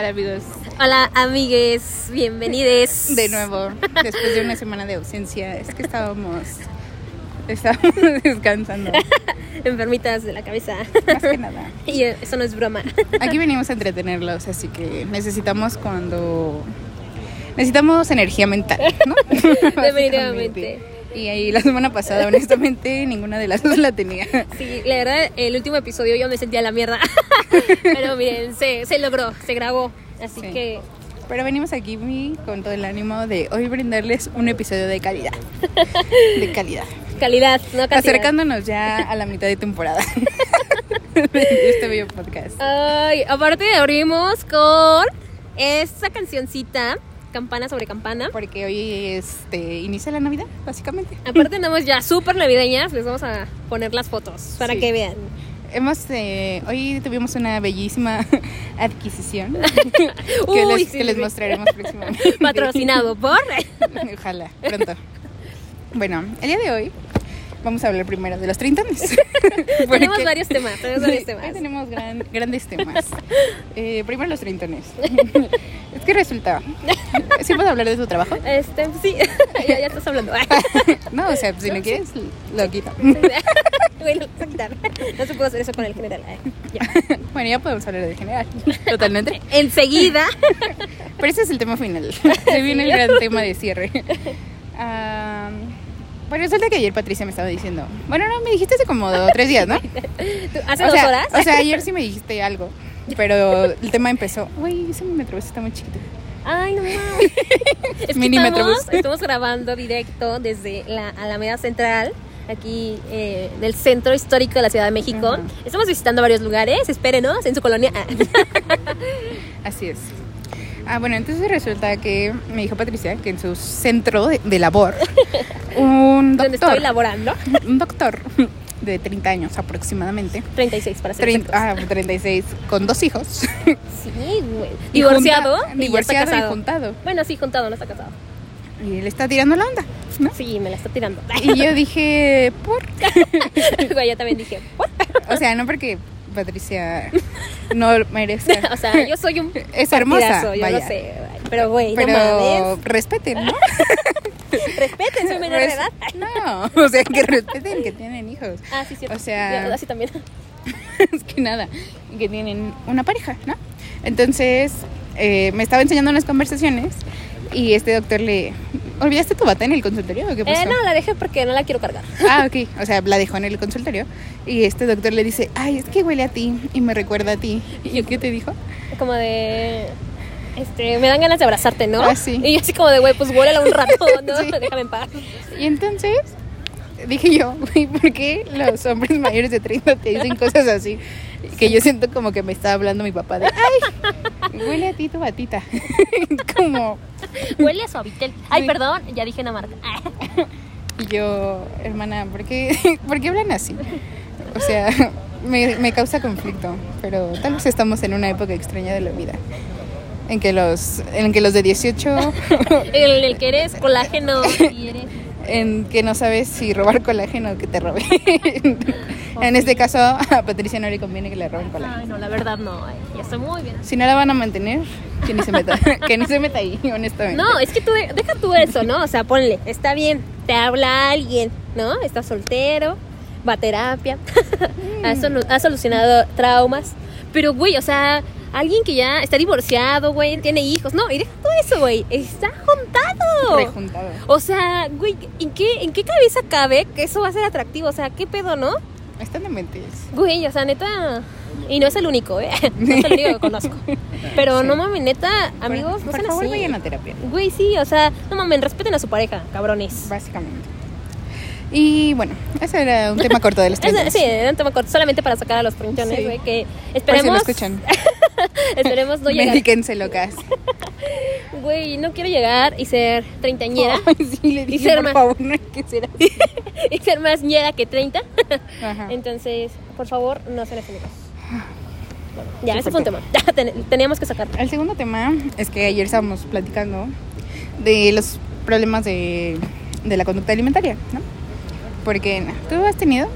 Hola amigos, Hola amigues, bienvenides. de nuevo, después de una semana de ausencia, es que estábamos, estábamos descansando, Enfermitas de la cabeza. más que nada. Y eso no es broma. Aquí venimos a entretenerlos, así que necesitamos cuando... Necesitamos energía mental, ¿no? Definitivamente. Y ahí la semana pasada, honestamente, ninguna de las dos la tenía. Sí, la verdad, el último episodio yo me sentía la mierda. Pero miren, se, se logró, se grabó. Así Sí. que Pero venimos aquí con todo el ánimo de hoy brindarles un episodio de calidad. De calidad. calidad, no cantidad. Acercándonos ya a la mitad de temporada de este bello podcast. Ay, aparte abrimos con esta cancioncita, Campana sobre Campana. Porque hoy este, inicia la Navidad, básicamente. Aparte andamos ya súper navideñas, les vamos a poner las fotos para Sí. que vean. Hemos, eh, hoy tuvimos una bellísima adquisición que, Uy, les, sí, que les sí. mostraremos próximamente. Patrocinado por... Ojalá, pronto. Bueno, el día de hoy vamos a hablar primero de los treintones. Tenemos varios temas, tenemos varios temas. Tenemos gran- grandes temas. Eh, primero los treintones. es que resulta. ¿Sí puedo hablar de tu trabajo? Este, sí, ya, ya estás hablando. No, o sea, si no quieres, lo quito. Lo quitar. No se puede hacer eso con el general. Ya. Bueno, ya podemos hablar de general. Totalmente. Enseguida. Pero ese es el tema final. Se viene el gran tema de cierre. Ah, bueno, resulta que ayer Patricia me estaba diciendo. Bueno, no, me dijiste hace como dos, tres días, ¿no? ¿Tú- ¿Hace o dos sea, horas? O sea, ayer sí me dijiste algo. Pero el tema empezó. Güey, ese metrobús está muy chiquito. Ay, no mames. Es que Mini estamos, estamos grabando directo desde la Alameda Central, aquí eh, en el centro histórico de la Ciudad de México. Estamos visitando varios lugares, espérenos, en su colonia. Así es. Ah, bueno, entonces resulta que me dijo Patricia que en su centro de, de labor, un doctor, estoy laborando. un doctor de 30 años aproximadamente, 36 para ser 30, exactos. ah, 36, con dos hijos, Sí, güey. Divorciado. junta- y ya está divorciado y juntado. Bueno, sí, juntado, no está casado. y él está tirando la onda, ¿no? Sí, me la está tirando. Y yo dije, ¿por? Güey, yo también dije, ¿what? O sea, no porque Patricia no merece. O sea, yo soy un Es hermosa, yo vaya. lo sé. Pero, güey, no Pero mames. respeten, ¿no? Respeten, soy menor de Res- edad. No, o sea, que respeten que tienen hijos. Ah, sí, cierto. O sea- Yo así también. es que nada, que tienen una pareja, ¿no? Entonces, eh, me estaba enseñando unas conversaciones y este doctor le... ¿Olvidaste tu bata en el consultorio o qué pasó? Eh, no, la dejé porque no la quiero cargar. Ah, ok. O sea, la dejó en el consultorio y este doctor le dice, ay, es que huele a ti y me recuerda a ti. ¿Y yo qué te dijo? Como de. Este, me dan ganas de abrazarte, ¿no? Ah, sí. Y yo así como de, güey, pues huélala un rato, ¿no? Sí. Déjame en paz. Y entonces dije yo, güey, ¿por qué los hombres mayores de 30 te dicen cosas así? Que yo siento como que me está hablando mi papá de, ay, huele a ti tu batita. como... Huele a suavitel. Ay, Sí. perdón, ya dije una marca. Y yo, hermana, ¿por qué, ¿por qué hablan así? O sea, me, me causa conflicto, pero tal vez estamos en una época extraña de la vida. En que los, en que los de 18, El, el que eres colágeno y eres. en que no sabes si robar colágeno o que te roben. En este caso, a Patricia no le conviene que le roben colágeno. Ay, no, la verdad no. ay, ya estoy muy bien. Si no la van a mantener, que ni se meta, que ni se meta ahí, honestamente. No, es que tú de- deja tú eso, ¿no? O sea, ponle, está bien, te habla alguien, ¿no? Estás soltero, va a terapia, ha, solu- ha solucionado traumas, pero güey, o sea, alguien que ya está divorciado, güey, tiene hijos, no, y deja todo eso, güey, está juntado. Rejuntado. O sea, güey, ¿en qué, ¿en qué cabeza cabe que eso va a ser atractivo? O sea, ¿qué pedo, no? Están de mentes. Güey, o sea, neta. Y no es el único, ¿eh? No es el único que conozco. Pero Sí. no mames, neta, amigos, por, no por sean favor, así. vayan a terapia. Güey, sí, o sea, no mames, respeten a su pareja, cabrones. Básicamente. Y bueno, ese era un tema corto de los Es- 30. sí, era un tema corto, solamente para sacar a los princhones, Sí. güey, que Por si esperemos, lo escuchan. esperemos no llegar. Medíquense locas. Güey, no quiero llegar y ser treintañera Ay, sí, le Y dije, ser por más- favor, no hay que ser así. y ser más ñera que 30. Ajá. Entonces, por favor, no sean efímeros. Bueno, ya, ese fue un tema. Teníamos que sacarlo. El segundo tema es que ayer estábamos platicando de los problemas de, de la conducta alimentaria, ¿no? Porque, ¿tú has tenido?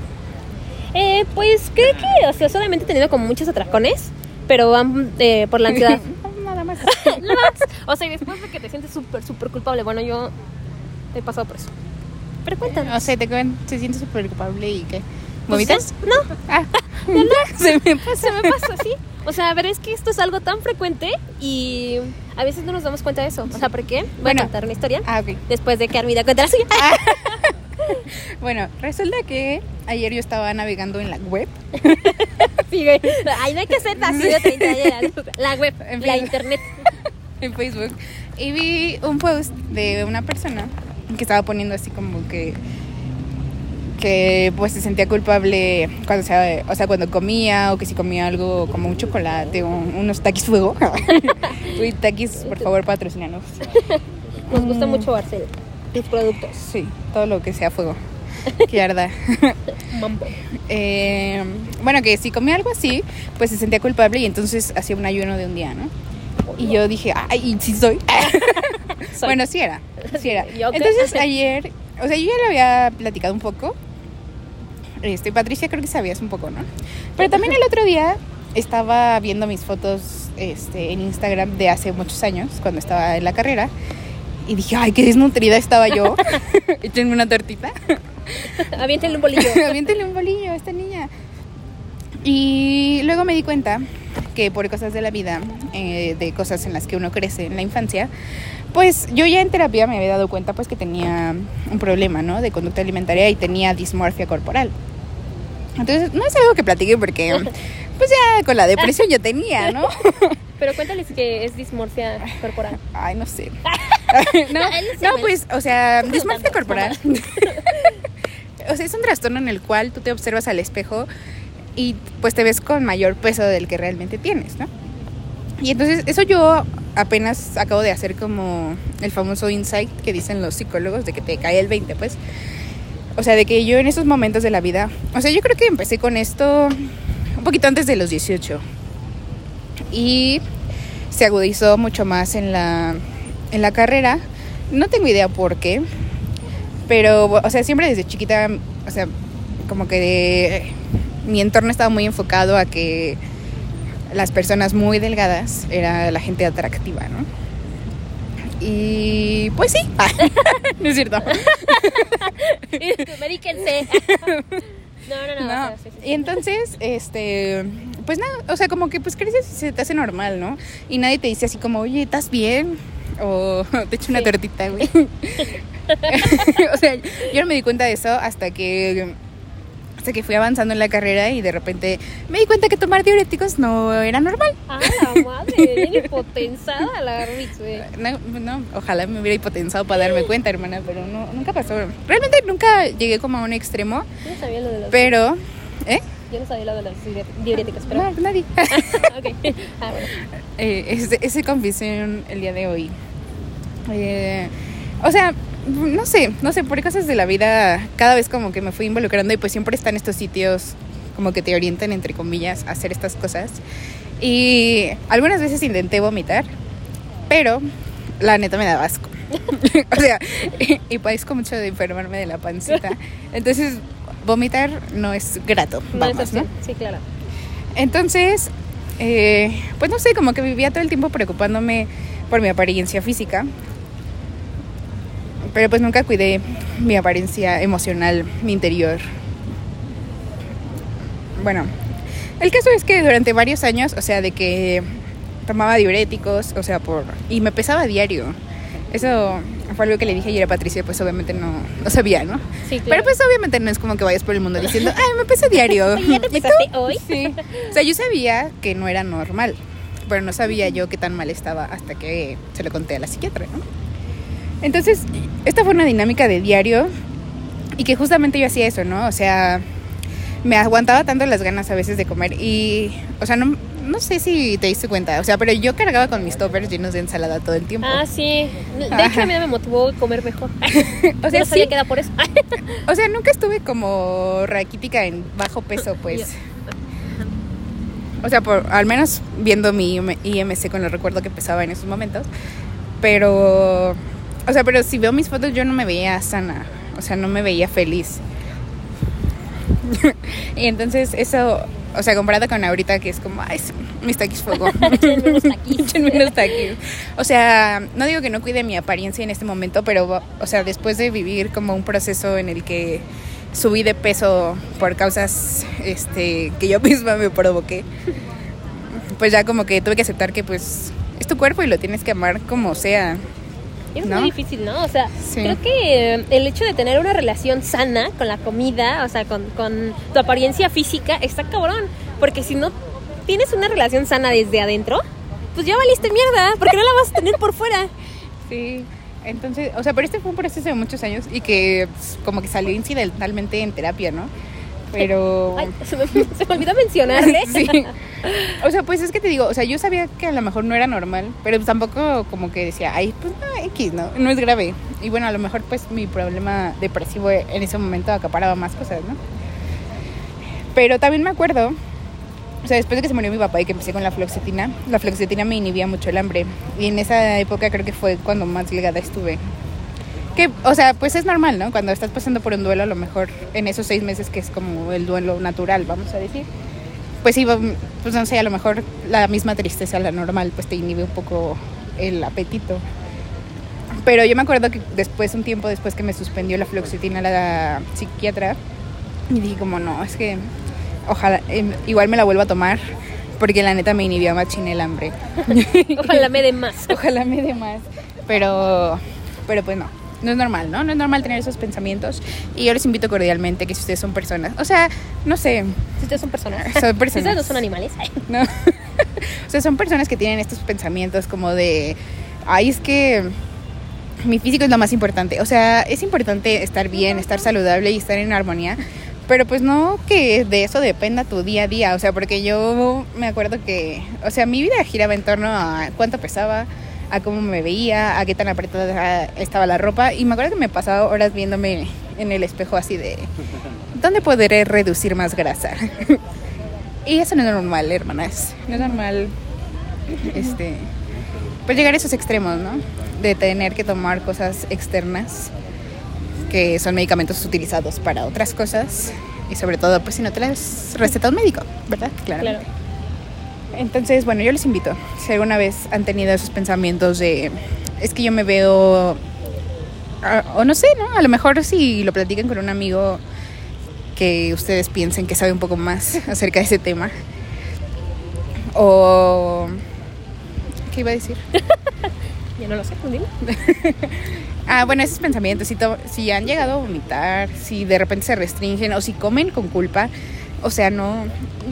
Eh, pues creo que, o sea, solamente he tenido como muchos atracones, pero van eh, por la ansiedad. Nada Más. O sea, y después de que te sientes súper, súper culpable. Bueno, yo he pasado por eso. Pero cuéntanos. O sea, te cuen- se siente súper culpable y qué. Pues, ¿Vomitas? No, Ah, se me pasa. se me pasa así. O sea, a ver, es que esto es algo tan frecuente y a veces no nos damos cuenta de eso. O sea, ¿por qué? Voy Bueno. a contar una historia Ah, ok. después de que Armida cuente la suya. Bueno, resulta que ayer yo estaba navegando en la web. Sí, güey. Ay, no hay que ser de 30 años. La web, En la fin. internet. en Facebook y vi un post de una persona que estaba poniendo así como que que pues se sentía culpable cuando se, o sea cuando comía o que si comía algo como un chocolate o unos taquis fuego uy taquis por favor patrocinanos Nos gusta mucho Barcel. Tus productos. sí todo lo que sea fuego que arda. Eh, bueno que si comía algo así pues se sentía culpable y entonces hacía un ayuno de un día no y yo dije ay sí soy Soy. Bueno, sí era, sí era. Entonces ayer, o sea, yo ya lo había platicado un poco. Este, Patricia creo que sabías un poco, ¿no? Pero también el otro día estaba viendo mis fotos este, en Instagram de hace muchos años, cuando estaba en la carrera. Y dije, ay, qué desnutrida estaba yo. Échenme una tortita. Aviéntenle un bolillo. Aviéntale un bolillo a esta niña. Y luego me di cuenta que por cosas de la vida, eh, de cosas en las que uno crece en la infancia, pues yo ya en terapia me había dado cuenta pues que tenía un problema, ¿no? De conducta alimentaria y tenía dismorfia corporal. Entonces, no es algo que platique porque pues ya con la depresión yo tenía, ¿no? Pero cuéntales que es dismorfia corporal. Ay, no sé. no, no, pues, o sea, dismorfia corporal. o sea, es un trastorno en el cual tú te observas al espejo y pues te ves con mayor peso del que realmente tienes, ¿no? Y entonces eso yo apenas acabo de hacer como el famoso insight que dicen los psicólogos de que te cae el 20, pues. O sea, de que yo en esos momentos de la vida, o sea, yo creo que empecé con esto un poquito antes de los 18. Y se agudizó mucho más en la, en la carrera. No tengo idea por qué, pero, o sea, siempre desde chiquita, o sea, como que de- mi entorno estaba muy enfocado a que las personas muy delgadas era la gente atractiva, ¿no? Y pues sí, no es cierto. No, no, no. No. o sea, sí, sí. Y entonces, este, pues nada, o sea, como que pues creces y se te hace normal, ¿no? Y nadie te dice así como, oye, ¿estás bien? O te echo una Sí. tortita, güey. o sea, yo no me di cuenta de eso hasta que hasta que fui avanzando en la carrera y de repente me di cuenta que tomar diuréticos no era normal. Ah, la madre, bien hipotensada la güey. No, no, ojalá me hubiera hipotensado para darme cuenta, hermana, pero no, nunca pasó. Realmente nunca llegué como a un extremo, no sabía lo de los. pero... ¿Eh? Yo no sabía lo de los diuret- diuréticos, pero. No, nadie. ok. Ah, bueno. eh, ese, ese confesión el día de hoy. Eh, o sea, no sé, no sé, por cosas de la vida, cada vez como que me fui involucrando y pues siempre están estos sitios como que te orientan, entre comillas, a hacer estas cosas. Y algunas veces intenté vomitar, pero la neta me daba asco. o sea, y, y padezco mucho de enfermarme de la pancita. Entonces, vomitar no es grato. No es Vamos. ¿no? Sí, claro. Entonces, eh, pues no sé, como que vivía todo el tiempo preocupándome por mi apariencia física. Pero pues nunca cuidé mi apariencia emocional, mi interior. Bueno, el caso es que durante varios años, o sea, de que tomaba diuréticos, o sea, por y me pesaba diario. Eso fue algo que le dije ayer a Patricia, pues obviamente no, no sabía, ¿no? Sí, claro. Pero pues obviamente no es como que vayas por el mundo diciendo, ay, me peso diario. ¿ya te pesaste hoy? Sí. O sea, yo sabía que no era normal, pero no sabía yo qué tan mal estaba hasta que se lo conté a la psiquiatra, ¿no? Entonces, esta fue una dinámica de diario y que justamente yo hacía eso, ¿no? O sea, me aguantaba tanto las ganas a veces de comer y, o sea, no, no sé si te diste cuenta, o sea, pero yo cargaba con mis toppers llenos de ensalada todo el tiempo. Ah, sí. De hecho, Ajá. a mí me motivó a comer mejor. o sea, no sabía sí, que era por eso. o sea, nunca estuve como raquítica en bajo peso, pues. O sea, por, al menos viendo mi IM- IMC con el recuerdo que pesaba en esos momentos. Pero, o sea, pero si veo mis fotos yo no me veía sana. O sea, no me veía feliz. y entonces eso, o sea, comparado con ahorita que es como, ay, mis taquis fuego. Échenme unos taquis. Échenme unos taquis. O sea, no digo que no cuide mi apariencia en este momento, pero, o sea, después de vivir como un proceso en el que subí de peso por causas este, que yo misma me provoqué, pues ya como que tuve que aceptar que pues es tu cuerpo y lo tienes que amar como sea. Es ¿no? muy difícil, ¿no? O sea, Sí. creo que eh, el hecho de tener una relación sana con la comida, o sea, con, con tu apariencia física, está cabrón. Porque si no tienes una relación sana desde adentro, pues ya valiste mierda, porque no la vas a tener por fuera. Sí, entonces, o sea, pero este fue un proceso de muchos años y que pues, como que salió incidentalmente en terapia, ¿no? Pero... Ay, se me, se me olvidó mencionarle. Sí. O sea, pues es que te digo, o sea, yo sabía que a lo mejor no era normal, pero pues tampoco como que decía, ay, pues no, X, ¿no? No es grave. Y bueno, a lo mejor pues mi problema depresivo en ese momento acaparaba más cosas, ¿no? Pero también me acuerdo, o sea, después de que se murió mi papá y que empecé con la fluoxetina, la fluoxetina me inhibía mucho el hambre. Y en esa época creo que fue cuando más delgada estuve. Que, o sea, pues es normal, ¿no? Cuando estás pasando por un duelo, a lo mejor en esos seis meses que es como el duelo natural, vamos a decir pues sí, pues no sé, a lo mejor la misma tristeza, la normal, pues te inhibe un poco el apetito. Pero yo me acuerdo que después, un tiempo después que me suspendió la fluoxetina la psiquiatra, y dije como, no, es que ojalá, eh, igual me la vuelva a tomar, porque la neta me inhibió machín el hambre. Ojalá me dé más. Ojalá me dé más. Pero, pero pues no. No es normal, ¿no? No es normal tener esos pensamientos. Y yo les invito cordialmente que si ustedes son personas, o sea, no sé, Si ustedes son personas. Son Si personas. ustedes no son animales. ¿no? o sea, son personas que tienen estos pensamientos como de, ay, es que mi físico es lo más importante. O sea, es importante estar bien, estar saludable y estar en armonía. Pero pues no que de eso dependa tu día a día. O sea, porque yo me acuerdo que, o sea, mi vida giraba en torno a cuánto pesaba, a cómo me veía, a qué tan apretada estaba la ropa. Y me acuerdo que me pasaba horas viéndome en el espejo así de, ¿dónde podré reducir más grasa? Y eso no es normal, hermanas. No es normal este pues llegar a esos extremos, ¿no? De tener que tomar cosas externas que son medicamentos utilizados para otras cosas y sobre todo pues si no te las receta un médico, ¿verdad? claro. Entonces, bueno, yo les invito, si alguna vez han tenido esos pensamientos de, es que yo me veo, ah, o no sé, ¿no? A lo mejor si lo platican con un amigo que ustedes piensen que sabe un poco más acerca de ese tema. O... ¿Qué iba a decir? Ya no lo sé, dime. Ah, bueno, esos pensamientos, si, si han llegado a vomitar, si de repente se restringen o si comen con culpa, o sea, no,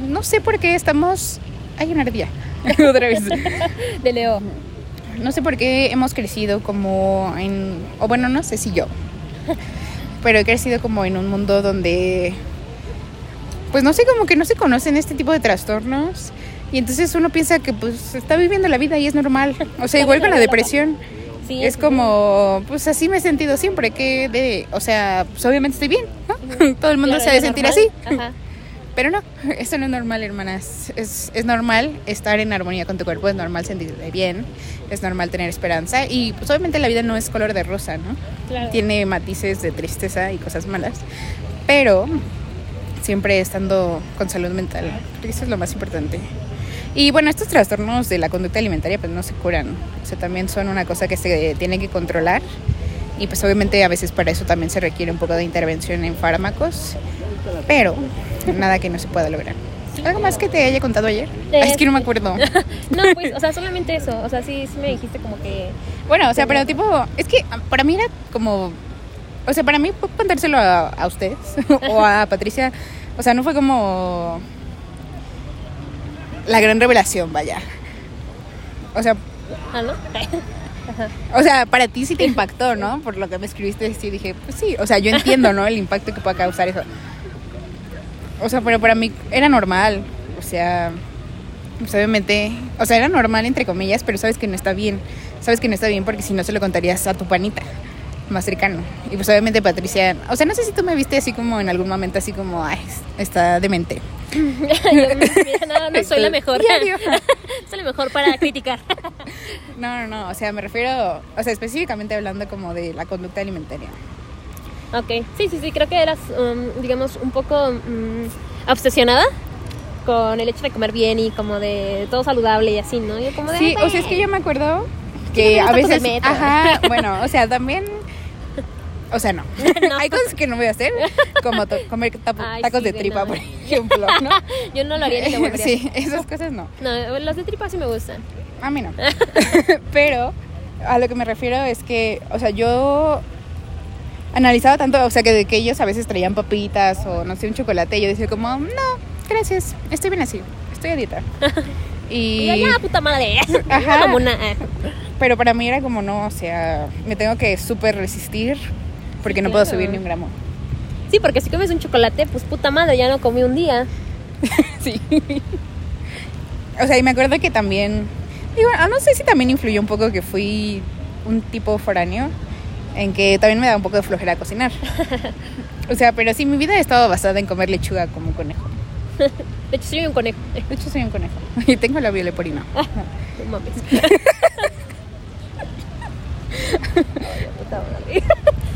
no sé por qué estamos... Hay una ardilla. Otra vez. De Leo. No sé por qué hemos crecido como en... O bueno, no sé si yo. Pero he crecido como en un mundo donde... Pues no sé, como que no se conocen este tipo de trastornos. Y entonces uno piensa que pues está viviendo la vida y es normal. O sea, igual con la depresión. Sí, Es como, pues así me he sentido siempre, que de, o sea, pues obviamente estoy bien, ¿no? Todo el mundo Claro, se ha de sentir normal. así. Ajá. Pero no, eso no es normal, hermanas. Es, es normal estar en armonía con tu cuerpo, es normal sentirte bien, es normal tener esperanza y pues obviamente la vida no es color de rosa, ¿no? Claro. Tiene matices de tristeza y cosas malas, pero siempre estando con salud mental, porque eso es lo más importante. Y bueno, estos trastornos de la conducta alimentaria pues no se curan, o sea, también son una cosa que se tiene que controlar y pues obviamente a veces para eso también se requiere un poco de intervención en fármacos, pero nada que no se pueda lograr. ¿Algo más que te haya contado ayer? Ay, es que no me acuerdo. No, pues, o sea, solamente eso. O sea, sí, sí me dijiste como que. Bueno, o sea, pero tipo, es que ah, para mí era como, o sea, para mí contárselo a, a ustedes o a Patricia, o sea, no fue como la gran revelación, vaya. O sea, Ah, ¿no? o sea, para ti sí te impactó, ¿no? Por lo que me escribiste, sí dije, pues sí, o sea, yo entiendo, ¿no? El impacto que puede causar eso. O sea, pero para mí era normal, o sea, pues obviamente, o sea, era normal entre comillas, pero sabes que no está bien. Sabes que no está bien porque si no se lo contarías a tu panita más cercano. Y pues obviamente Patricia, o sea, no sé si tú me viste así como en algún momento así como, ay, está demente. No, no soy la mejor. Diario. soy la mejor para criticar. No, no, no, o sea, me refiero, o sea, específicamente hablando como de la conducta alimentaria. Ok, sí, sí, sí, creo que eras, um, digamos, un poco mm, obsesionada con el hecho de comer bien y como de todo saludable y así, ¿no? Yo como de, Sí, "Ay, o sea, es que yo me acuerdo que a veces... Ajá, bueno, o sea, también... O sea, no. No. Hay cosas que no voy a hacer, como comer tapo- Ay, tacos sí, de tripa, no. por ejemplo, ¿no? Yo no lo haría ni lo. Sí, esas cosas no. No, los de tripa sí me gustan. A mí no. Pero a lo que me refiero es que, o sea, yo analizaba tanto, o sea, que que ellos a veces traían papitas o no sé, un chocolate, y yo decía como, no, gracias, estoy bien así, estoy a dieta. Y Y, ya, puta madre. Ajá. Como una. pero para mí era como, no, o sea, me tengo que súper resistir porque no puedo subir ni un gramo. Sí, porque si comes un chocolate, pues puta madre, ya no comí un día. Sí. O sea, y me acuerdo que también, digo, ah, no sé si también influyó un poco que fui un tipo foráneo, en que también me da un poco de flojera cocinar. O sea, pero sí, mi vida ha estado basada en comer lechuga como un conejo. De hecho, soy un conejo. De hecho, soy un conejo. Y tengo la leporina. No mames.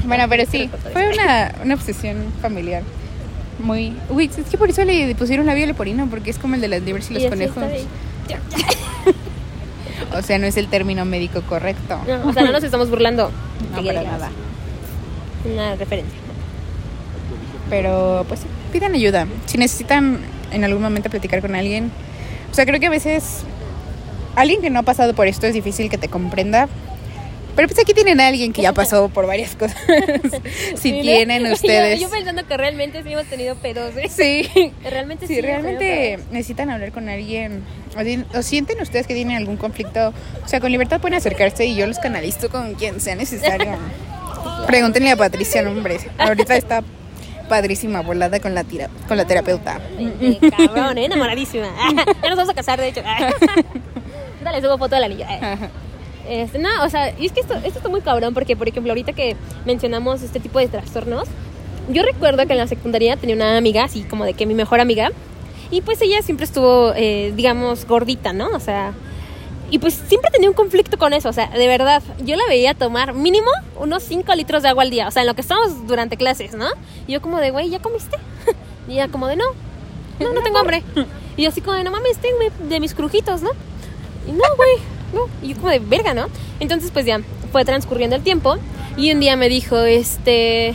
Bueno, pero sí, fue una, una obsesión familiar. Muy... Uy, es que por eso le pusieron la leporina, porque es como el de las liebres y los Y así conejos. O sea, no es el término médico correcto. No, o sea, no nos estamos burlando. No, para nada. Una referencia. Pero pues sí, pidan ayuda. Si necesitan en algún momento platicar con alguien. O sea, creo que a veces alguien que no ha pasado por esto es difícil que te comprenda. Pero pues aquí tienen a alguien que ya pasó por varias cosas. si Sí, tienen Yo- ustedes. Yo, pensando que realmente sí hemos tenido pedos. ¿eh? Sí. Realmente sí. Tenido realmente necesitan hablar con alguien o, o sienten ustedes que tienen algún conflicto, o sea, con libertad pueden acercarse y yo los canalizo con quien sea necesario. Pregúntenle a Patricia, no, hombre. Ahorita está padrísima volada con la tira, con la terapeuta. Eh, cabrón, ¿eh? enamoradísima. ya nos vamos a casar, de hecho. Dale, subo foto del anillo. Este, no, o sea, y es que esto, esto está muy cabrón porque, por ejemplo, ahorita que mencionamos este tipo de trastornos, yo recuerdo que en la secundaria tenía una amiga, así como de que mi mejor amiga, y pues ella siempre estuvo, eh, digamos, gordita, ¿no? O sea, y pues siempre tenía un conflicto con eso, o sea, de verdad, yo la veía tomar mínimo unos 5 litros de agua al día, o sea, en lo que estábamos durante clases, ¿no? Y yo como de, güey, ¿ya comiste? Y ella como de, no, no, no tengo hambre. Y yo así como de, no mames, tengo de mis crujitos, ¿no? Y no, güey, no. Y yo como de, verga, ¿no? Entonces pues ya, fue transcurriendo el tiempo y un día me dijo, este,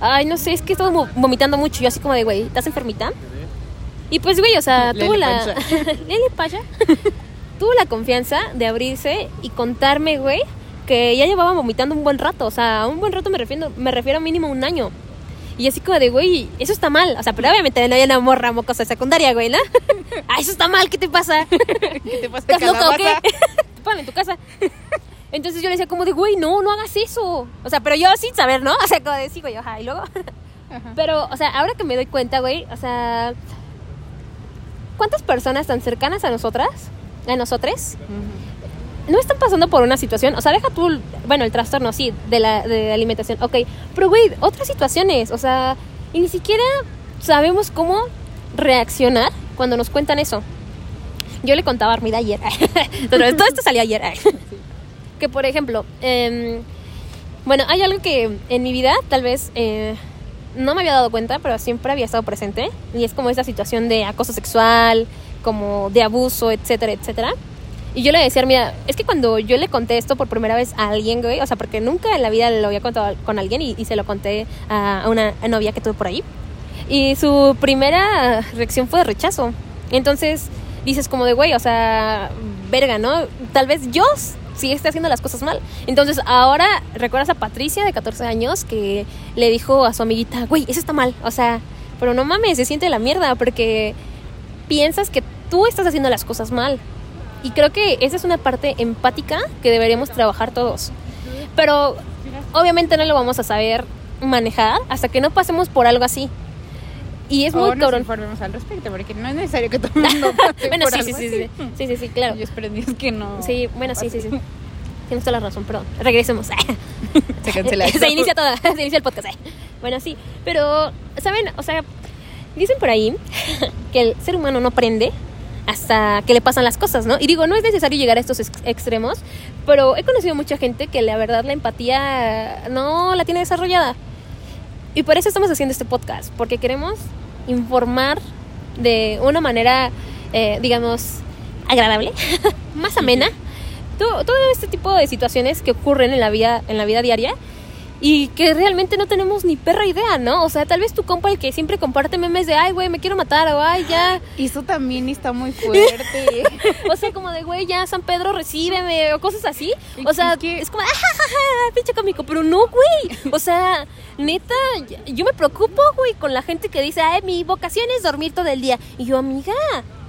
ay, no sé, es que vo- vomitando mucho. Y yo así como de, güey, ¿estás enfermita? Y pues, güey, o sea, tuvo la... Lele Pasha. tuvo la confianza de abrirse y contarme, güey, que ya llevaba vomitando un buen rato. O sea, un buen rato me refiero, me refiero a mínimo un año. Y así como de, güey, eso está mal. O sea, pero obviamente no hay una morra mocosa de secundaria, güey, ¿no? ah, eso está mal, ¿qué te pasa? ¿Qué te pasa, ¿Estás loca o qué? Ponle en tu casa. Entonces yo le decía como de, güey, no, no hagas eso. O sea, pero yo sin saber, ¿no? O sea, como de, sí, güey, ajá. Y luego... Ajá. Pero, o sea, ahora que me doy cuenta, güey, o sea... ¿Cuántas personas tan cercanas a nosotras, a nosotros, no están pasando por una situación? O sea, deja tú, bueno, el trastorno, sí, de la, de la alimentación, ok. Pero, güey, otras situaciones, o sea, y ni siquiera sabemos cómo reaccionar cuando nos cuentan eso. Yo le contaba a Armida ayer. Todo esto salió ayer. que por ejemplo, em, bueno, hay algo que en mi vida tal vez eh, no me había dado cuenta, pero siempre había estado presente. Y es como esa situación de acoso sexual, como de abuso, etcétera, etcétera. Y yo le decía, mira, es que cuando yo le conté esto por primera vez a alguien, güey, o sea, porque nunca en la vida lo había contado con alguien y, y se lo conté a una novia que tuve por ahí. Y su primera reacción fue de rechazo. Entonces dices como de, güey, o sea, verga, ¿no? Tal vez yo sí esté haciendo las cosas mal. Entonces ahora recuerdas a Patricia de 14 años que le dijo a su amiguita, güey, eso está mal. O sea, pero no mames, se siente la mierda porque piensas que tú estás haciendo las cosas mal. Y creo que esa es una parte empática que deberíamos trabajar todos. Pero obviamente no lo vamos a saber manejar hasta que no pasemos por algo así. Y es muy nos cabrón. informemos al respecto, porque no es necesario que todo el mundo bueno, sí, sí, sí, sí, sí, sí, sí, claro. Yo Dios que no. Sí, bueno, sí, sí, sí. Tienes toda la razón, perdón. Regresemos. Se cancela. Se inicia todo, se inicia el podcast. Bueno, sí, pero, ¿saben? O sea, dicen por ahí que el ser humano no aprende hasta que le pasan las cosas, ¿no? Y digo, no es necesario llegar a estos ex- extremos, pero he conocido mucha gente que la verdad la empatía no la tiene desarrollada. Y por eso estamos haciendo este podcast, porque queremos informar de una manera, eh, digamos, agradable, más amena, todo, todo este tipo de situaciones que ocurren en la vida, en la vida diaria y que realmente no tenemos ni perra idea, ¿no? O sea, tal vez tu compa el que siempre comparte memes de, ay, güey, me quiero matar, o ay, ya. Y eso también está muy fuerte. o sea, como de, güey, ya San Pedro, recíbeme, o cosas así. O sea, que- es como, ah, pinche cómico, pero no, güey. O sea, neta, yo me preocupo, güey, con la gente que dice, ay, mi vocación es dormir todo el día. Y yo, amiga,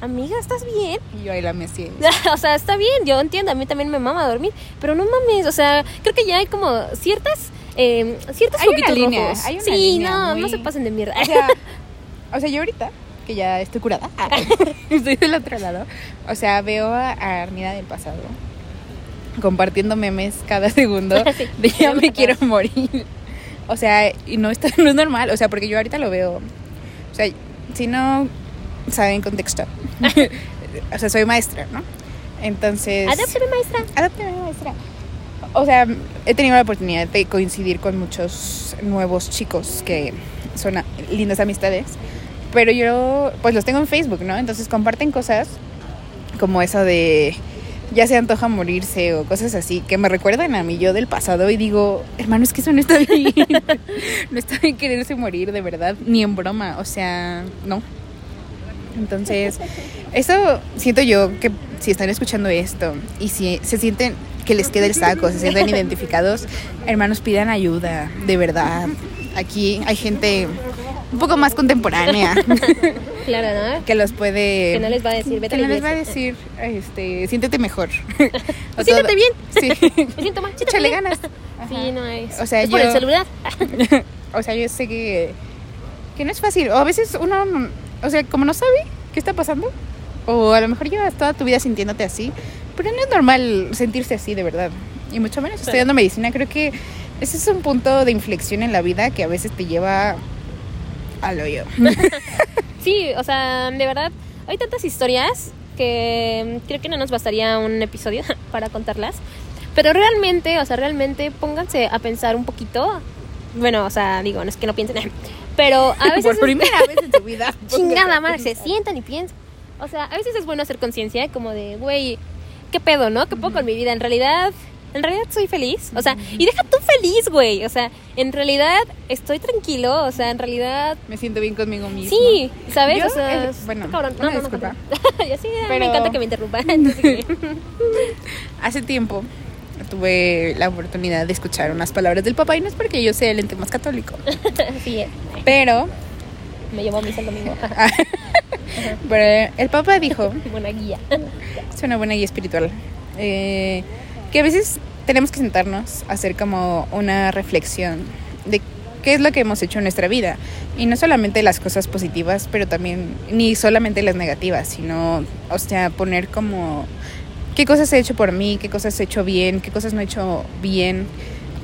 amiga, ¿estás bien? Y yo ahí la me o sea, está bien, yo entiendo, a mí también me mama dormir, pero no mames, o sea, creo que ya hay como ciertas, eh, ciertos Hay una línea, rojos. hay una sí, línea no, muy- no se pasen de mierda. O sea, o sea, yo ahorita, que ya estoy curada, estoy del otro lado, o sea, veo a Armida del pasado compartiendo memes cada segundo Sí, de ya me quiero morir. O sea, y no, está, no es normal, o sea, porque yo ahorita lo veo, o sea, si no saben contexto, o sea, soy maestra, ¿no? Entonces... Adáptame, maestra. Adóptame, maestra. O sea, he tenido la oportunidad de coincidir con muchos nuevos chicos que son lindas amistades, pero yo pues los tengo en Facebook, ¿no? Entonces comparten cosas como eso de ya se antoja morirse o cosas así que me recuerdan a mí yo del pasado y digo, hermano, es que eso no está bien. no está bien quererse morir de verdad, ni en broma, o sea, no. Entonces, eso siento yo que si están escuchando esto y si se sienten que les queda el saco, se sienten identificados, hermanos, pidan ayuda, de verdad. Aquí hay gente un poco más contemporánea Claro, ¿no? que los puede... Que no les va a decir, vete que no les va a decir, este, siéntete mejor. O Siéntete bien. Sí. Me siento mal, siéntete Échale ganas. Sí, no es. O sea, es por el yo- celular. o sea, yo sé que, que no es fácil. O a veces uno, no- o sea, como no sabe qué está pasando, o a lo mejor llevas toda tu vida sintiéndote así, pero no es normal sentirse así de verdad. Y mucho menos estudiando medicina, creo que ese es un punto de inflexión en la vida que a veces te lleva al hoyo. Sí, o sea, de verdad, hay tantas historias que mm, creo que no nos bastaría un episodio para contarlas. Pero realmente, o sea, realmente pónganse a pensar un poquito. Bueno, o sea, digo, no es que no piensen, pero a veces. Por primera vez en tu vida. Chingada madre, se sientan y piensan. O sea, a veces es bueno hacer conciencia, como de, güey, ¿qué pedo, no? ¿Qué puedo con mi vida? En realidad, en realidad soy feliz. O sea, y deja tú feliz, güey. O sea, en realidad estoy tranquilo. O sea, en realidad Me siento bien conmigo mismo. Sí, ¿sabes? Yo, o sea, está bueno, cabrón. una disculpa. continúa. Ya sí, Pero- me encanta que me interrumpan. Hace tiempo tuve la oportunidad de escuchar unas palabras del papá y no es porque yo sea el ente más católico, sí, eh, pero, me llevó a misa el domingo. pero el papá dijo Buena guía. Es una buena guía espiritual. Eh, que a veces tenemos que sentarnos a hacer como una reflexión de qué es lo que hemos hecho en nuestra vida. Y no solamente las cosas positivas, pero también, ni solamente las negativas, sino, o sea, poner como qué cosas he hecho por mí, qué cosas he hecho bien, qué cosas no he hecho bien,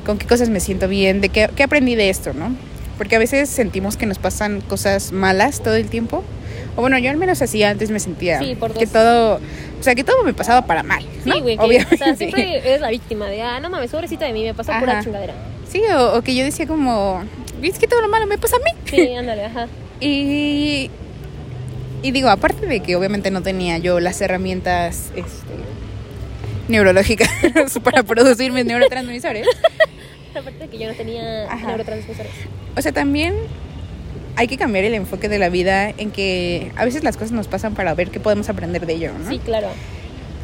con qué cosas me siento bien, de qué, qué aprendí de esto, ¿no? Porque a veces sentimos que nos pasan cosas malas todo el tiempo. O bueno, yo al menos así antes me sentía Sí, por que todo, o sea, que todo me pasaba para mal, ¿no? Sí, güey, que, Obviamente. o sea, siempre eres la víctima de, ah, no mames, pobrecita de mí, me pasó pura Ajá. chingadera. Sí, o, o que yo decía como, es que todo lo malo me pasa a mí. Sí, ándale, ajá. Y, y digo, aparte de que obviamente no tenía yo las herramientas este, neurológicas para producir mis neurotransmisores, Aparte de que yo no tenía Ajá. neurotransmisores. o sea, también hay que cambiar el enfoque de la vida en que a veces las cosas nos pasan para ver qué podemos aprender de ello, ¿no? Sí, claro.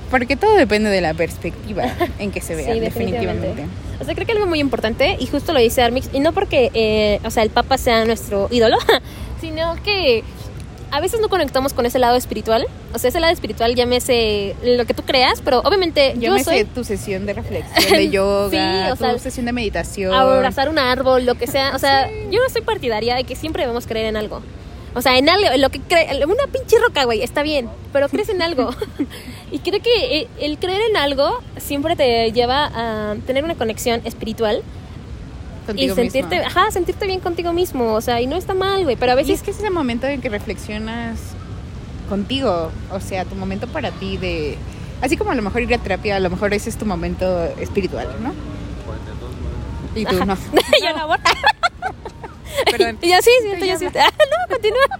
Porque todo depende de la perspectiva en que se vea, Sí, definitivamente. definitivamente. O sea, creo que algo muy importante, y justo lo dice Armix, y no porque, eh, o sea, el Papa sea nuestro ídolo, sino que a veces no conectamos con ese lado espiritual. O sea, ese lado espiritual, llámese lo que tú creas, pero obviamente Yo yo me soy sé tu sesión de reflexión, de yoga, Sí, o sea, tu sesión de meditación. abrazar un árbol, lo que sea. O sea, yo no soy partidaria de que siempre debemos creer en algo. O sea, en algo, en lo que cree, una pinche roca, güey, está bien, pero crees en algo. y creo que el creer en algo siempre te lleva a tener una conexión espiritual contigo y sentirte, mismo. ajá, sentirte bien contigo mismo, o sea, y no está mal, güey, pero a Y veces es que es ese momento en que reflexionas contigo, o sea, tu momento para ti de... Así como a lo mejor ir a terapia, a lo mejor ese es tu momento espiritual, ¿no? Y tú Ajá. no. ya no. Perdón. Y ya sí, sí, Tú ya sí. Ah, no, continúa.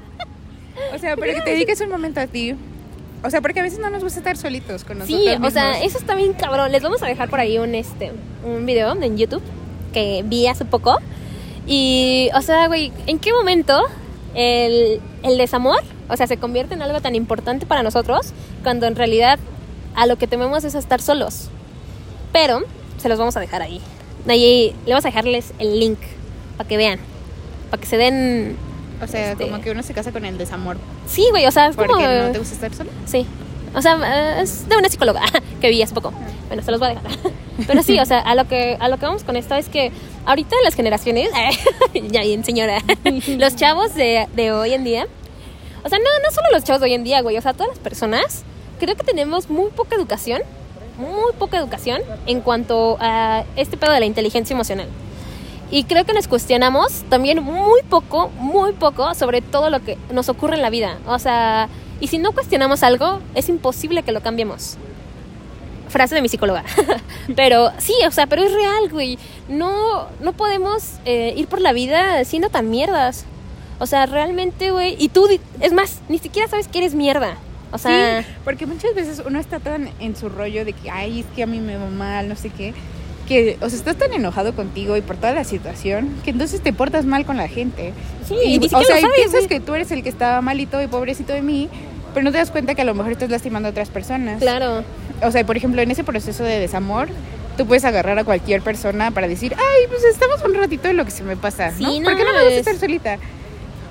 O sea, pero que te dediques un momento a ti. O sea, porque a veces no nos gusta estar solitos con nosotros Sí, o sea, eso está bien cabrón. Les vamos a dejar por ahí un este un video en YouTube que vi hace poco. Y, o sea, güey, ¿en qué momento el, el desamor, o sea, se convierte en algo tan importante para nosotros cuando en realidad a lo que tememos es estar solos? Pero se los vamos a dejar ahí. Ahí le vamos a dejarles el link para que vean, para que se den. O sea, este- como que uno se casa con el desamor Sí, güey, o sea, es porque como. no te gusta estar solo. Sí. O sea, es de una psicóloga que vi hace poco. Bueno, se los voy a dejar. Pero sí, o sea, a lo que a lo que vamos con esto es que ahorita las generaciones, ya bien señora, los chavos de, de hoy en día, o sea, no, no solo los chavos de hoy en día, güey, o sea, todas las personas, creo que tenemos muy poca educación, muy poca educación en cuanto a este pedo de la inteligencia emocional. Y creo que nos cuestionamos también muy poco, muy poco sobre todo lo que nos ocurre en la vida. O sea, y si no cuestionamos algo, es imposible que lo cambiemos. Frase de mi psicóloga. pero sí, o sea, pero es real, güey. No, no podemos eh, ir por la vida siendo tan mierdas. O sea, realmente, güey. Y tú, es más, ni siquiera sabes que eres mierda. O sea, sí, porque muchas veces uno está tan en su rollo de que, ay, es que a mí me va mal, no sé qué, que, o sea, estás tan enojado contigo y por toda la situación, que entonces te portas mal con la gente. sí, y, ni o sea, y piensas que tú eres el que está malito y pobrecito de mí, pero no te das cuenta que a lo mejor estás lastimando a otras personas. Claro. O sea, por ejemplo, en ese proceso de desamor, tú puedes agarrar a cualquier persona para decir, ay, pues estamos un ratito de lo que se me pasa, Sí, ¿no? no ¿Por qué no me gusta mames. estar solita?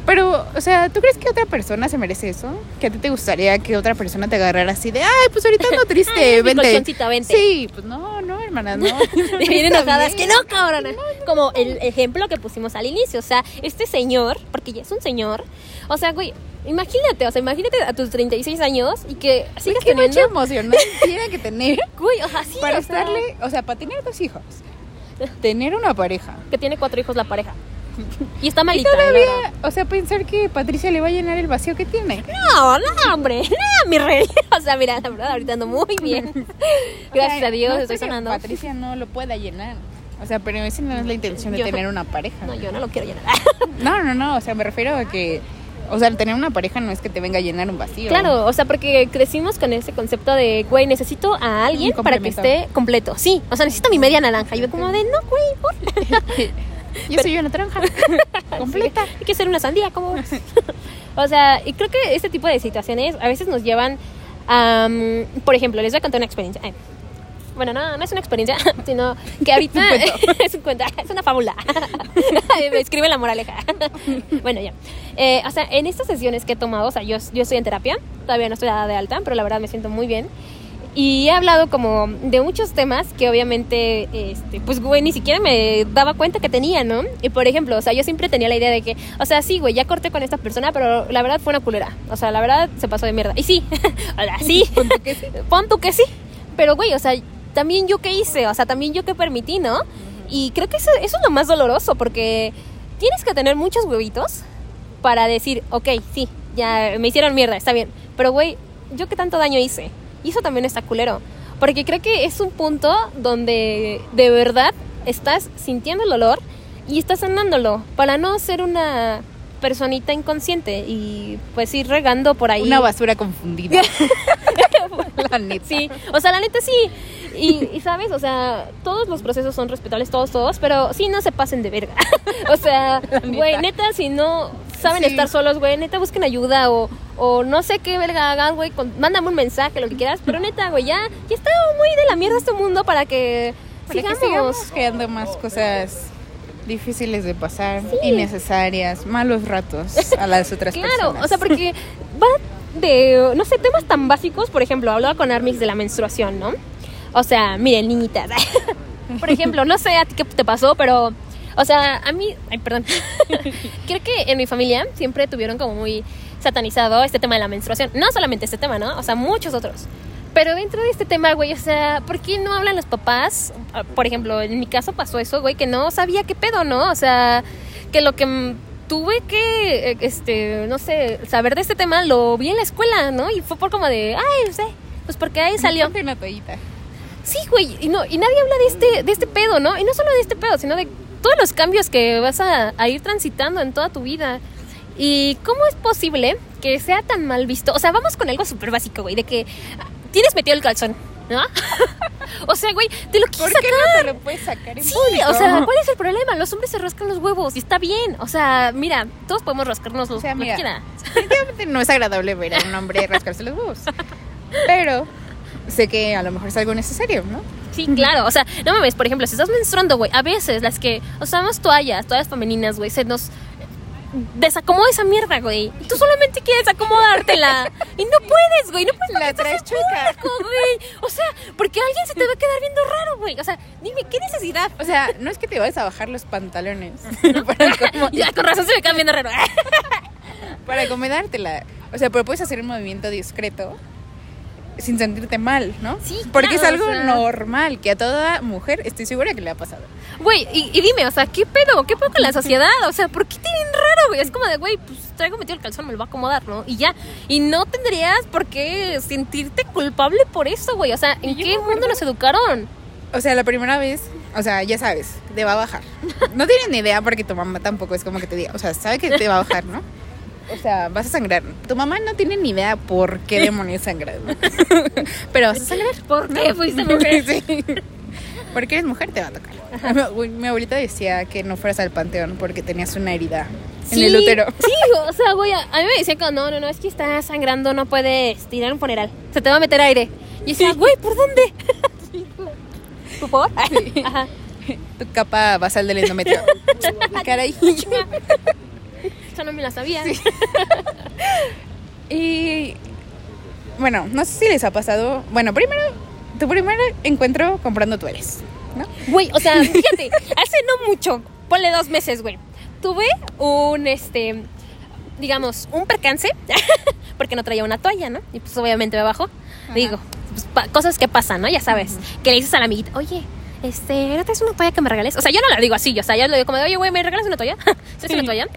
Pero, o sea, ¿tú crees que otra persona se merece eso? ¿Que a ti te gustaría que otra persona te agarrara así de, ay, pues ahorita ando triste, Ay, vente? vente. Sí, pues no, no, hermana, no. Bien enojadas, que no, cabrona. Como el ejemplo que pusimos al inicio. O sea, este señor, porque ya es un señor. O sea, güey, imagínate, o sea, imagínate a tus 36 años y que sigas ¿Qué mucha teniendo. emoción tiene que tener Güey, o sea, sí, para o sea, estarle, o sea, para tener dos hijos, tener una pareja? Que tiene cuatro hijos la pareja. Y está Y malita. la todavía, o sea, pensar que Patricia le va a llenar el vacío que tiene. No, no, hombre. No, mi rey. O sea, mira, la verdad, ahorita ando muy bien. Gracias O sea, a Dios, no es estoy sonando. Patricia no lo pueda llenar. O sea, pero esa no es la intención de Yo- tener una pareja. No, yo no lo quiero llenar. No, no, no. O sea, me refiero a que. O sea, tener una pareja no es que te venga a llenar un vacío. Claro, o sea, porque crecimos con ese concepto de, güey, necesito a alguien para que esté completo. Sí, o sea, necesito mi media naranja. Y yo como de, no, güey, por Yo soy una naranja. completa. Hay que ser una sandía, ¿cómo o sea, y creo que este tipo de situaciones a veces nos llevan a... mm, por ejemplo, les voy a contar una experiencia. Ay, bueno, no, no es una experiencia, sino que ahorita es un cuento, es una fábula. Me escribe la moraleja. bueno, ya. Eh, o sea, en estas sesiones que he tomado, o sea, yo, yo estoy en terapia, todavía no estoy dada de alta, pero la verdad me siento muy bien. Y he hablado como de muchos temas que obviamente, este, pues, güey, ni siquiera me daba cuenta que tenía, ¿no? Y por ejemplo, o sea, yo siempre tenía la idea de que, o sea, sí, güey, ya corté con esta persona, pero la verdad fue una culera. O sea, la verdad se pasó de mierda. Y sí, o sea, sí, pon tú que sí. Pero, güey, o sea, también yo qué hice, o sea, también yo qué permití, ¿no? Y creo que eso, eso es lo más doloroso, porque tienes que tener muchos huevitos para decir, ok, sí, ya me hicieron mierda, está bien. Pero, güey, ¿yo qué tanto daño hice? Y eso también está culero. Porque creo que es un punto donde de verdad estás sintiendo el dolor y estás sanándolo para no ser una personita inconsciente y pues ir regando por ahí. Una basura confundida. la neta. Sí, o sea, la neta sí. Y, y, sabes, o sea, todos los procesos son respetables, todos, todos, pero sí no se pasen de verga. o sea, güey, neta. neta, si no saben Sí. estar solos, güey, neta busquen ayuda o, o no sé qué verga hagan, güey, con- mándame un mensaje, lo que quieras, pero neta, güey, ya, ya está muy de la mierda este mundo para que Para que sigamos. sigamos creando más cosas difíciles de pasar, innecesarias, malos ratos a las otras Claro, personas. o sea, porque va de, no sé, temas tan básicos, por ejemplo, hablaba con Armix de la menstruación, ¿no? O sea, miren, niñitas. por ejemplo, no sé a ti qué te pasó, pero, o sea, a mí, ay, perdón. Creo que en mi familia siempre tuvieron como muy satanizado este tema de la menstruación. No solamente este tema, ¿no? O sea, muchos otros. Pero dentro de este tema, güey, o sea, ¿por qué no hablan los papás? Ah, Por ejemplo, en mi caso pasó eso, güey, que no sabía qué pedo, ¿no? O sea, que lo que tuve que, eh, este, no sé, saber de este tema lo vi en la escuela, ¿no? Y fue por como de, ay, no sé, pues porque ahí salió. Ponte una toallita. Sí, güey, y, no, y nadie habla de este, de este pedo, ¿no? Y no solo de este pedo, sino de todos los cambios que vas a, a ir transitando en toda tu vida. ¿Y cómo es posible que sea tan mal visto? O sea, vamos con algo súper básico, güey, de que tienes metido el calzón, ¿no? o sea, güey, te lo quieres ¿Por qué sacar. no te lo puedes sacar en Sí, público? o sea, ¿cuál es el problema? Los hombres se rascan los huevos y está bien. O sea, mira, todos podemos rascarnos los O sea, lo que mira. Definitivamente no es agradable ver a un hombre rascarse los huevos. Pero sé que a lo mejor es algo necesario, ¿no? Sí, claro. O sea, no mames, por ejemplo, si estás menstruando, güey, a veces las que usamos toallas, toallas femeninas, güey, se nos desacomoda esa mierda, güey. Tú solamente quieres acomodártela. Y no puedes, güey. No puedes La traes chueca. güey. O sea, porque alguien se te va a quedar viendo raro, güey. O sea, dime, ¿qué necesidad? O sea, no es que te vayas a bajar los pantalones para, Ya, con razón se me quedan viendo raro. para acomodártela. O sea, pero puedes hacer un movimiento discreto sin sentirte mal, ¿no? Sí, Porque es algo o sea. normal que a toda mujer estoy segura que le ha pasado. Güey, y, y dime, o sea, ¿qué pedo? ¿Qué pedo con la sociedad? O sea, ¿por qué te ven raro, güey? Es como de, güey, pues traigo metido el calzón, me lo va a acomodar, ¿no? Y ya. Y no tendrías por qué sentirte culpable por eso, güey. O sea, ¿en qué mundo acuerdo- nos educaron? O sea, la primera vez, o sea, ya sabes, te va a bajar. No tienen ni idea porque tu mamá tampoco es como que te diga, o sea, sabe que te va a bajar, ¿no? O sea, vas a sangrar. Tu mamá no tiene ni idea por qué demonios sangras, ¿no? Pero vas a sangrar. ¿Por qué fuiste mujer? Sí. Porque eres mujer, te va a tocar. Mi, mi abuelita decía que no fueras al panteón porque tenías una herida en Sí, el útero. Sí, o sea, güey, a, mí me decían que no, no, no, es que está sangrando, no puedes tirar un funeral. Se te va a meter aire. Y decía, güey, ¿por dónde? ¿Tú por? Ajá. Tu capa basal del endometrio. Caray. Eso no me la sabía. Y bueno, no sé si les ha pasado. Bueno, primero, tu primer encuentro comprando toallas, ¿no? Güey, o sea, fíjate, hace no mucho, ponle dos meses, güey. Tuve un, este, digamos, un percance, porque no traía una toalla, ¿no? Y pues obviamente me bajó. Digo, pues, cosas que pasan, ¿no? Ya sabes, que le dices a la amiguita, oye, este, ¿no traes una toalla que me regales? O sea, yo no la digo así, o sea, yo le digo como de, oye, güey, ¿me regalas una toalla? ¿Traes una toalla?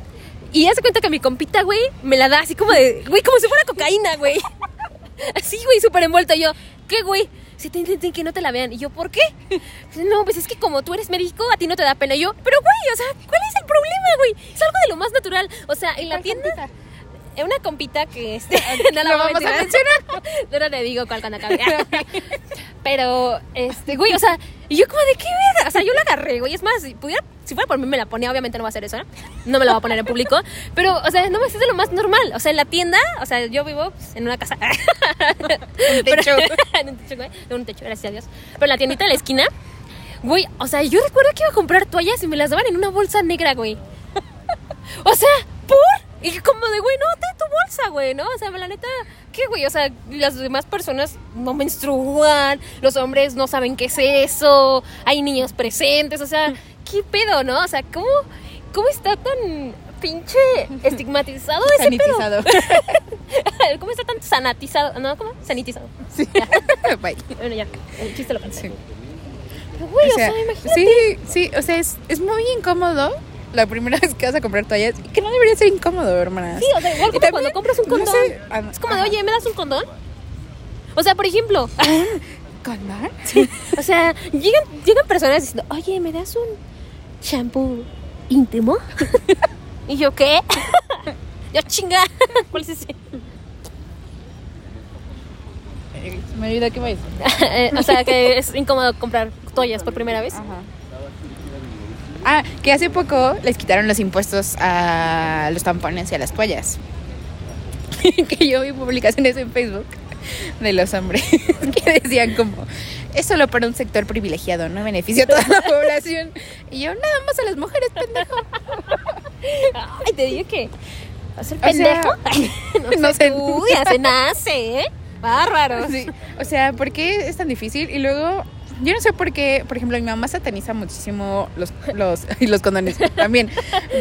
Y hace cuenta que mi compita, güey, me la da así como de, güey, como si fuera cocaína, güey. Así, güey, súper envuelto. Y yo, ¿qué, güey? Si te intenten que no te la vean. Y yo, ¿por qué? No, pues es que como tú eres médico, a ti no te da pena. Y yo, pero, güey, o sea, ¿cuál es el problema, güey? Es algo de lo más natural. O sea, en la ¿Cuál tienda. compita? Una compita que este, no la ¿Lo voy vamos a mencionar. No le digo cuál cuando acabe. Pero, este, güey, o sea, y yo como de qué verga. O sea, yo la agarré, güey. Es más, si pudiera, si fuera por mí me la ponía, obviamente no va a hacer eso, ¿no? No me la voy a poner en público. Pero, o sea, no me es de lo más normal. O sea, en la tienda, o sea, yo vivo pues, en una casa. Un techo. en un techo, güey. En un techo, gracias a Dios. Pero en la tiendita de la esquina, güey, o sea, yo recuerdo que iba a comprar toallas y me las daban en una bolsa negra, güey. O sea, ¿por? Y como de, güey, no, ten tu bolsa, güey, ¿no? O sea, la neta, ¿qué, güey? O sea, las demás personas no menstruan, los hombres no saben qué es eso, hay niños presentes, o sea, ¿qué pedo, no? O sea, ¿cómo, cómo está tan pinche estigmatizado ese pedo? Sanitizado. ¿Cómo está tan sanatizado? ¿No? ¿Cómo? Sanitizado. Sí. Bueno, ya, el chiste lo pensé. Sí. Pero, güey, o O sea, sea, imagínate. sí, sí, o sea, es, es muy incómodo la primera vez que vas a comprar toallas que no debería ser incómodo, hermanas. Sí, o sea, igual como también, cuando compras un no condón. sé, ah, es como de, oye, ¿me das un condón? O sea, por ejemplo, ¿Condón? o sea, llegan, llegan personas diciendo, oye, ¿me das un shampoo íntimo? y yo, ¿qué? yo, chinga, ¿cuál es ese? Eh, Me olvidó que me Eh, o sea, que es incómodo comprar toallas por primera vez. Ajá. Ah, que hace poco les quitaron los impuestos a los tampones y a las toallas. que yo vi publicaciones en Facebook de los hombres que decían como es solo para un sector privilegiado, no beneficia a toda la población. Y yo, nada más a las mujeres, pendejo. Ay, te digo que O sea, pendejo. no, sé. estudia, se nace, ¿eh? Bárbaro. Sí. O sea, ¿por qué es tan difícil? Y luego, yo no sé por qué, por ejemplo, mi mamá sataniza muchísimo los, los, y los condones también,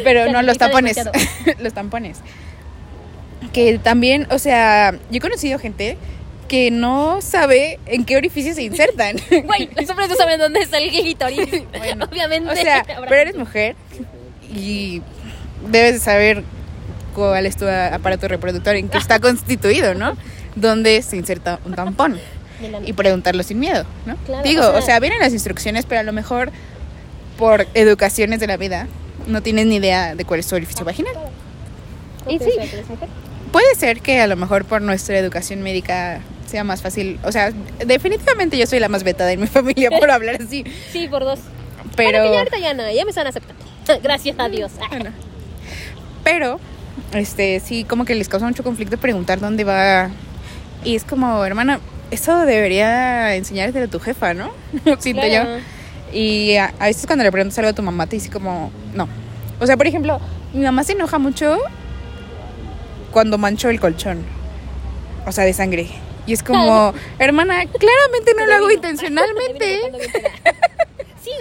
pero no los tampones. los tampones. Que también, o sea, yo he conocido gente que no sabe en qué orificio se insertan. Güey, los hombres no saben dónde está el clítoris. Bueno, Obviamente. O sea, pero eres mujer y debes de saber cuál es tu aparato reproductor, en qué está constituido, ¿no? Dónde se inserta un tampón. Y preguntarlo sin miedo, ¿no? Claro, Digo, o sea- o sea, vienen las instrucciones, pero a lo mejor por educaciones de la vida no tienes ni idea de cuál es tu orificio vaginal. Y sí. Puede ser que a lo mejor por nuestra educación médica sea más fácil. O sea, definitivamente yo soy la más vetada en mi familia por hablar así. Sí, por dos. Pero, Bueno, que ya ahorita ya no, ya me están aceptando. Gracias a Dios. Ah, bueno. pero, este, sí, como que les causa mucho conflicto preguntar dónde va. Y es como, hermana, eso debería enseñártelo a tu jefa, ¿no? Siento Claro. yo. Y a, a veces cuando le preguntas algo a tu mamá te dice como, no. O sea, por ejemplo, mi mamá se enoja mucho cuando mancho el colchón. O sea, de sangre. Y es como, hermana, claramente no lo hago intencionalmente.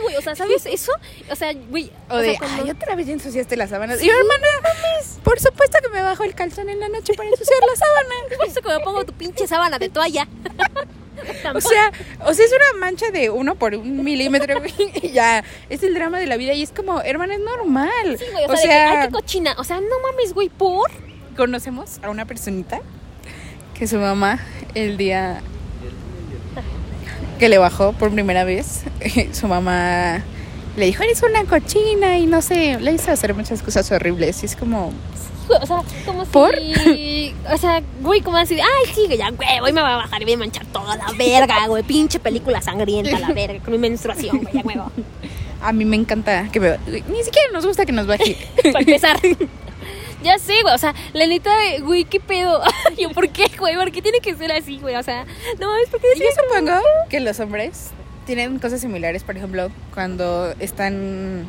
Güey, o sea, ¿sabes eso? O sea, güey. O de, sea, cuando- ay, otra vez ya ensuciaste las sábanas. Y yo, hermana, por supuesto que me bajo el calzón en la noche para ensuciar las sábanas. Por eso que me pongo tu pinche sábana de toalla. O sea, o sea, es una mancha de uno por un milímetro, güey, y ya, es el drama de la vida y es como, hermana, es normal. Sí, güey, o, o sea, de ay, qué cochina. O sea, no mames, güey, por. conocemos a una personita que su mamá el día que le bajó por primera vez, su mamá le dijo, eres una cochina y no sé, le hizo hacer muchas cosas horribles y es como, O sea, como ¿Por? si. O sea, güey, como así ay, sí, güey, ya, güey, hoy me va a bajar y voy a manchar toda la verga, güey. Pinche película sangrienta, la verga, con mi menstruación, güey, ya, huevo. a mí me encanta que me... Ni siquiera nos gusta que nos baje. Para empezar. Ya sé, güey, o sea, la neta, güey, ¿qué pedo? Yo, ¿por qué, güey? ¿Por qué tiene que ser así, güey? O sea, no mames, ¿por qué Yo supongo que los hombres tienen cosas similares, por ejemplo, cuando están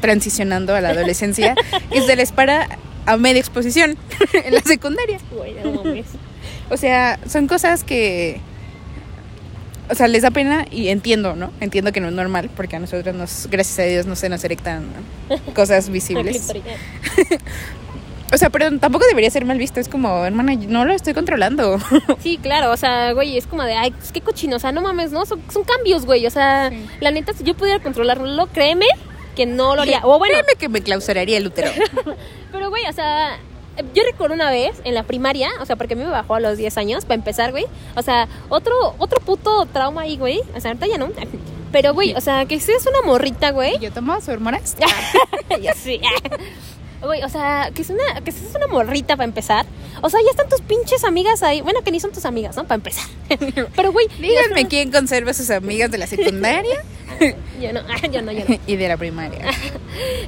transicionando a la adolescencia y se les para a media exposición en la secundaria. Güey, no mames. O sea, son cosas que... O sea, les da pena y entiendo, ¿no? Entiendo que no es normal porque a nosotros, nos, gracias a Dios, no se nos erectan cosas visibles. O sea, pero tampoco debería ser mal visto. Es como, hermana, no lo estoy controlando. Sí, claro, o sea, güey, es como de, ay, pues qué cochino, o sea, no mames, ¿no? Son, son cambios, güey, o sea, Sí. la neta, si yo pudiera controlarlo, créeme que no lo haría. O bueno, Créeme que me clausuraría el útero. pero güey, o sea, yo recuerdo una vez en la primaria, o sea, porque a mí me bajó a los 10 años, para empezar, güey, o sea, otro, otro puto trauma ahí, güey, o sea, ahorita ya no. Pero, güey, o sea, que seas una morrita, güey. ¿Yo tomo sus hormonas? ya sí. Güey, o sea, que es una, que seas una morrita para empezar. O sea, ya están tus pinches amigas ahí. Bueno, que ni son tus amigas, ¿no? Para empezar. Pero, güey, Díganme quién conserva a sus amigas de la secundaria Yo no, yo no, yo no. y de la primaria.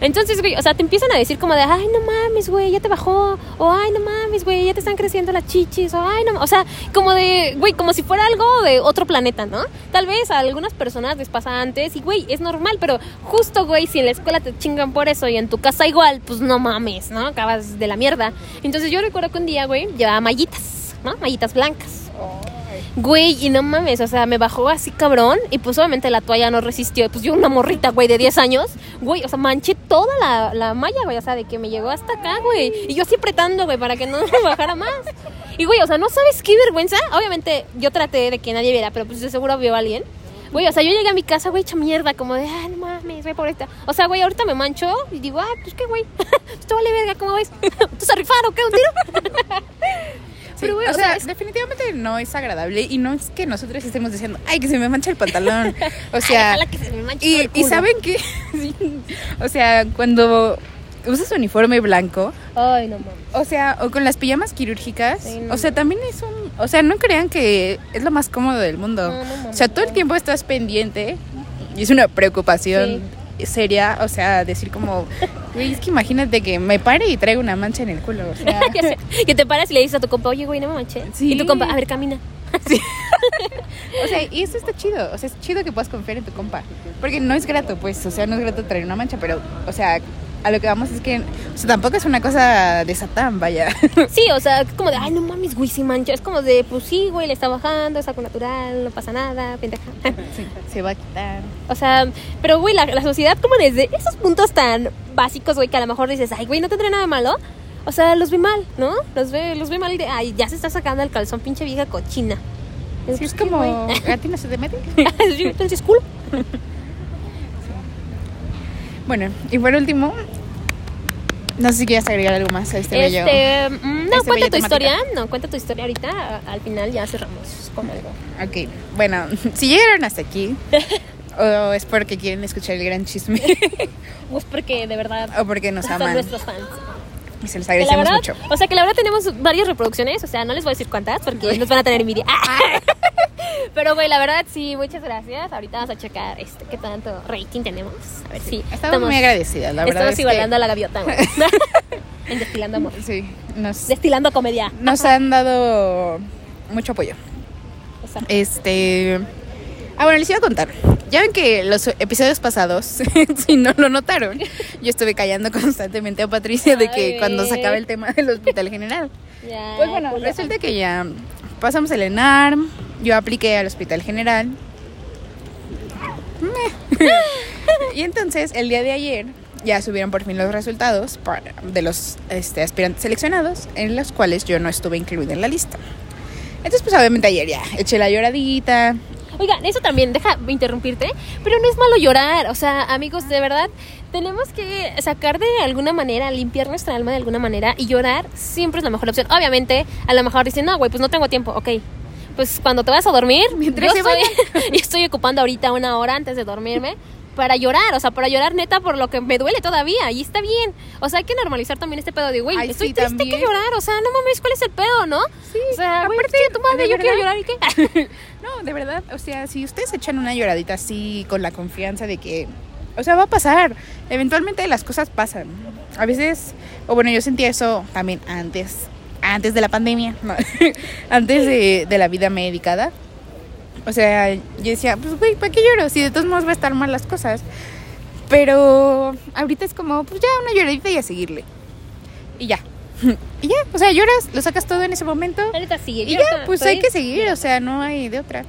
Entonces, güey, o sea, te empiezan a decir como de, ay, no mames, güey, ya te bajó. O, ay, no mames, güey, ya te están creciendo las chichis. O, ay, no, o sea, como de, güey, como si fuera algo de otro planeta, ¿no? Tal vez a algunas personas les pasa antes y, güey, es normal, pero justo, güey, si en la escuela te chingan por eso y en tu casa igual, pues no mames, ¿no? Acabas de la mierda. Entonces yo recuerdo que un día, güey, llevaba mallitas, ¿no? Mallitas blancas. Güey, y no mames, o sea, me bajó así cabrón y pues obviamente la toalla no resistió. Pues yo una morrita, güey, de 10 años, güey, o sea, manché toda la, la malla, güey, o sea, de que me llegó hasta acá, güey. Y yo así apretando, güey, para que no me bajara más. Y güey, o sea, ¿no sabes qué vergüenza? Obviamente yo traté de que nadie viera, pero pues de seguro vio a alguien. Güey, o sea, yo llegué a mi casa, güey, hecha mierda, como de, ay, no mames, güey, por esta. O sea, güey, ahorita me mancho y digo, ah, pues qué, güey. Esto vale verga, ¿cómo ves? ¿Tú vas a rifar o qué? ¿Un tiro? Sí, güey, o, o sea, sea, es- definitivamente no es agradable y no es que nosotros estemos diciendo, ay, que se me mancha el pantalón. O sea, Ay, que se me manche y, el y culo. saben que, sí, o sea, cuando usas uniforme blanco, Ay, no mames. o sea, o con las pijamas quirúrgicas, Sí, no. o sea, también es un, o sea, no crean que es lo más cómodo del mundo. No, no mames, o sea, todo el tiempo estás pendiente y es una preocupación seria, o sea, decir como, güey, es que imagínate que me pare y traigo una mancha en el culo, o sea. Que te paras y le dices a tu compa, oye, güey, no me manché. Sí. Y tu compa, a ver, camina. o sea, y eso está chido, o sea, es chido que puedas confiar en tu compa, porque no es grato, pues, o sea, no es grato traer una mancha, pero, o sea, a lo que vamos es que, o sea, tampoco es una cosa de satán, vaya. Sí, o sea, es como de, ay, no mames, güey, si mancha. Es como de, pues sí, güey, le está bajando, es algo natural, no pasa nada, pendeja. Sí, se va a quitar. O sea, pero, güey, la, la sociedad, como desde esos puntos tan básicos, güey, que a lo mejor dices, ay, güey, no tendrá nada malo. O sea, los ve mal, ¿no? Los ve, los ve mal de, ay, ya se está sacando el calzón, pinche vieja cochina. Sí, es como, ¿a ti no se te mete? Entonces, culo. Bueno, y por último, no sé si quieres agregar algo más a este, bello. Este, mm, no, este cuenta bello tu temática. historia. No, cuenta tu historia ahorita. Al final ya cerramos con algo. Ok, bueno, si llegaron hasta aquí, ¿O es porque quieren escuchar el gran chisme? Pues porque de verdad ¿O porque nos son aman? nuestros fans. Y se la agradecemos verdad, mucho. o sea que la verdad tenemos varias reproducciones, o sea, no les voy a decir cuántas porque nos van a tener envidia. Pero güey, la verdad sí, muchas gracias. Ahorita vamos a checar este qué tanto rating tenemos. A ver si Estamos, muy agradecidas, la verdad. estamos es igualando a la gaviota, güey. en destilando amor. sí, nos, Destilando comedia. nos han dado mucho apoyo. Exacto. Este. Ah, bueno, les iba a contar. Ya ven que los episodios pasados, si no lo notaron, yo estuve callando constantemente a Patricia de que Ay, cuando sacaba el tema del hospital general. Ya, Pues bueno, culo. resulta que ya pasamos el ENAR, yo apliqué al hospital general. Y entonces, el día de ayer, ya subieron por fin los resultados para- de los este, aspirantes seleccionados, en los cuales yo no estuve incluida en la lista. Entonces, pues obviamente ayer ya eché la lloradita. Oigan, eso también, deja interrumpirte, pero no es malo llorar. O sea, amigos, de verdad, tenemos que sacar de alguna manera, limpiar nuestra alma de alguna manera y llorar siempre es la mejor opción. Obviamente, a lo mejor dicen, no, güey, pues no tengo tiempo, ok. Pues cuando te vas a dormir, Mientras yo, se estoy, yo estoy ocupando ahorita una hora antes de dormirme para llorar, o sea, para llorar neta por lo que me duele todavía y está bien. O sea, hay que normalizar también este pedo de, güey, estoy sí, triste, también. que llorar, o sea, no mames, ¿cuál es el pedo, no? Sí, o sea, aparte, tu madre, de yo quiero llorar y qué. No, de verdad, o sea, si ustedes echan una lloradita así con la confianza de que, o sea, va a pasar, eventualmente las cosas pasan. A veces, o bueno, yo sentía eso también antes, antes de la pandemia, no, antes de, de la vida medicada. O sea, yo decía, pues güey, ¿para qué lloro? Si de todos modos va a estar mal las cosas. Pero ahorita es como, pues ya una lloradita y a seguirle. Y ya. Y ya, o sea, lloras, lo sacas todo en ese momento. La neta sí. Y ya, ahorita pues estoy- hay que seguir, o sea, no hay de otra.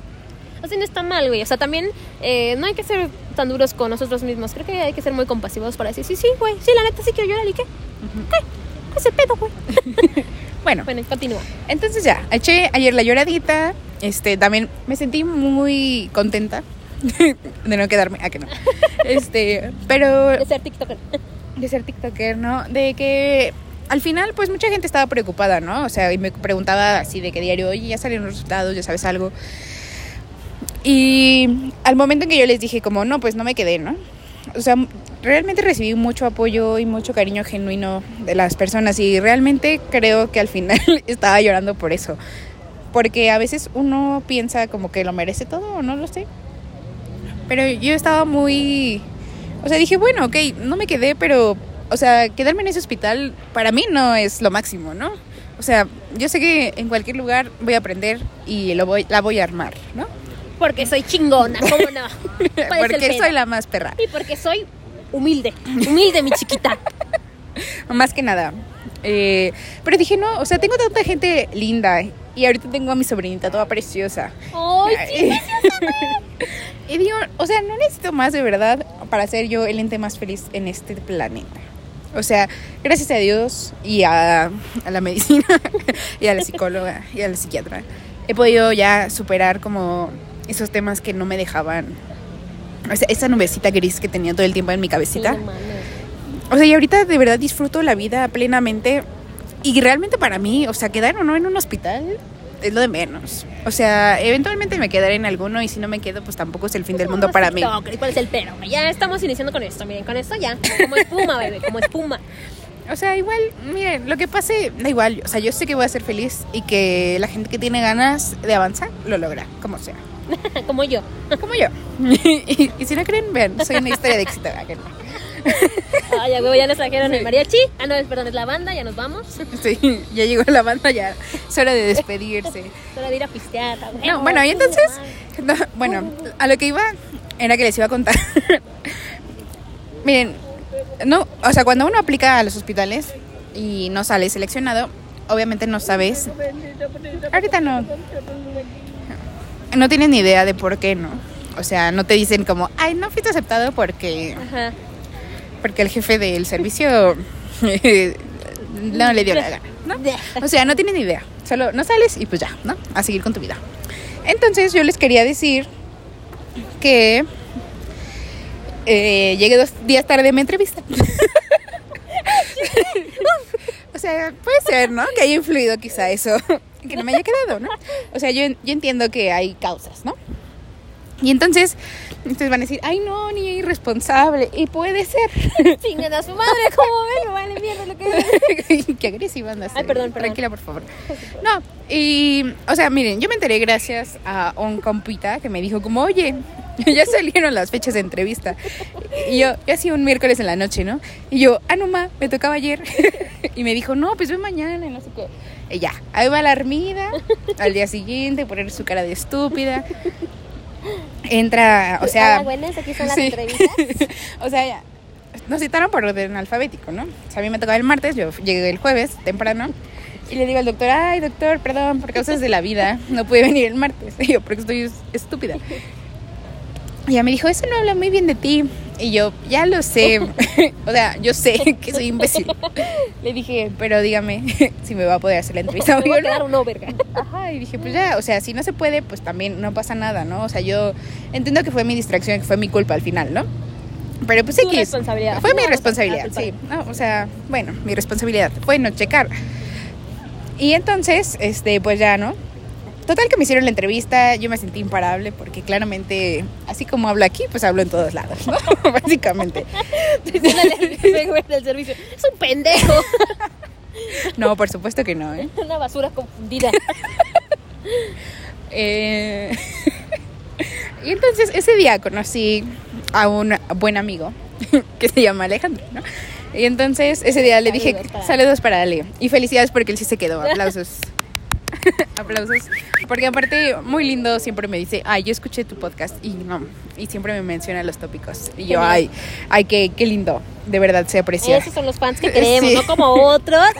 O sea, no está mal, güey. O sea, también eh, no hay que ser tan duros con nosotros mismos. Creo que hay que ser muy compasivos para decir, sí, sí, güey, sí, la neta sí quiero llorar y qué. ¿Qué? ¿Qué es el pedo, güey? Bueno, Bueno, continúa. entonces ya, eché ayer la lloradita. Este, también me sentí muy contenta de no quedarme, a que no. Este, pero De ser TikToker. de ser TikToker, ¿no? De que al final, pues mucha gente estaba preocupada, ¿no? O sea, y me preguntaba así de qué diario, oye, ya salieron los resultados, ya sabes algo. Y al momento en que yo les dije, como, no, pues no me quedé, ¿no? O sea, realmente recibí mucho apoyo y mucho cariño genuino de las personas y realmente creo que al final estaba llorando por eso. Porque a veces uno piensa como que lo merece todo o no lo sé. Pero yo estaba muy... O sea, dije, bueno, ok, no me quedé, pero... O sea, quedarme en ese hospital para mí no es lo máximo, ¿no? O sea, yo sé que en cualquier lugar voy a aprender y lo voy, la voy a armar, ¿no? Porque soy chingona, ¿cómo no? ¿Cuál es el Porque soy la más perra. Y porque soy humilde. Humilde, mi chiquita. Más que nada. Eh, pero dije, no, o sea, tengo tanta gente linda. Y ahorita tengo a mi sobrinita toda preciosa. Ay, sí, y digo, o sea, no necesito más de verdad para ser yo el ente más feliz en este planeta. O sea, gracias a Dios y a, a la medicina y a la psicóloga y a la psiquiatra, he podido ya superar como esos temas que no me dejaban. O sea, esa nubecita gris que tenía todo el tiempo en mi cabecita. O sea, y ahorita de verdad disfruto la vida plenamente. Y realmente para mí, o sea, quedar o no en un hospital es lo de menos. O sea, eventualmente me quedaré en alguno y si no me quedo, pues tampoco es el fin del mundo para mí. TikToker, ¿y ¿Cuál es el güey? Ya estamos iniciando con esto, miren, con esto ya. Como espuma, bebé, como espuma. O sea, igual, miren, lo que pase, da igual. O sea, yo sé que voy a ser feliz y que la gente que tiene ganas de avanzar lo logra, como sea. como yo. Como yo. y, y si no creen, vean, soy una historia de éxito. ¿a? Ay, ya, güey, ya nos trajeron el mariachi. Ah, no, perdón, es la banda, ya nos vamos. Sí, ya llegó la banda, ya es hora de despedirse. Es hora de ir a pistear. a huevo. No, bueno, y entonces, no, bueno, a lo que iba era que les iba a contar. Miren, no, o sea, cuando uno aplica a los hospitales y no sale seleccionado, obviamente no sabes. Ahorita no. No tienes ni idea de por qué no. O sea, no te dicen como, ay, no fuiste aceptado porque, Ajá. Porque el jefe del servicio no le dio la gana, ¿no? O sea, no tienes ni idea. Solo no sales y pues ya, ¿no? A seguir con tu vida. Entonces yo les quería decir que eh, llegué dos días tarde a mi entrevista. o sea, puede ser, ¿no? Que haya influido quizá eso, que no me haya quedado, ¿no? O sea, yo, yo entiendo que hay causas, ¿no? Y entonces Entonces van a decir, ay no, ni irresponsable. Y puede ser. Chingan a su madre, como ven, vale mierda lo que Qué agresiva andas. Ay, perdón, perdón. Tranquila, por favor. No, y, o sea, miren, yo me enteré gracias a un compita que me dijo como, oye, ya salieron las fechas de entrevista. Y yo, ya hacía un miércoles en la noche, ¿no? Y yo, ah, no, ma, me tocaba ayer. Y me dijo, no, pues ve mañana, y no sé qué. Y ya, ahí va la armida, al día siguiente, poner su cara de estúpida. Entra, o sea... Buenas, aquí son las sí. entrevistas. o sea, ya, nos citaron por orden alfabético, ¿no? O sea, a mí me tocaba el martes, yo llegué el jueves, temprano. Y le digo al doctor, ay, doctor, perdón, por causas de la vida, no pude venir el martes. Y yo, porque estoy estúpida. Y ella me dijo, eso no habla muy bien de ti. Y yo, ya lo sé. o sea, yo sé que soy imbécil. Le dije, pero dígame si me va a poder hacer la entrevista. Me voy a quedar un verga. Ajá, y dije, pues ya, o sea, si no se puede, pues también no pasa nada, ¿no? O sea, yo entiendo que fue mi distracción, que fue mi culpa al final, ¿no? Pero pues X. responsabilidad. Fue mi responsabilidad, sí. No, o sea, bueno, mi responsabilidad fue no checar. Y entonces, este, pues ya, ¿no? Total que me hicieron la entrevista, yo me sentí imparable porque claramente, así como hablo aquí, pues hablo en todos lados, ¿no? Básicamente. Servicio. Es un pendejo. No, por supuesto que no, ¿eh? Una basura confundida. Eh, y entonces ese día conocí a un buen amigo que se llama Alejandro, ¿no? Y entonces ese día le dije Saludos para saludos para Ale y felicidades porque él sí se quedó, aplausos. aplausos. Porque aparte, muy lindo, siempre me dice, ay, yo escuché tu podcast y no, y siempre me menciona los tópicos. Y yo, ay, ay, qué, qué lindo, de verdad se aprecia. Esos son los fans que queremos, Sí. no como otros.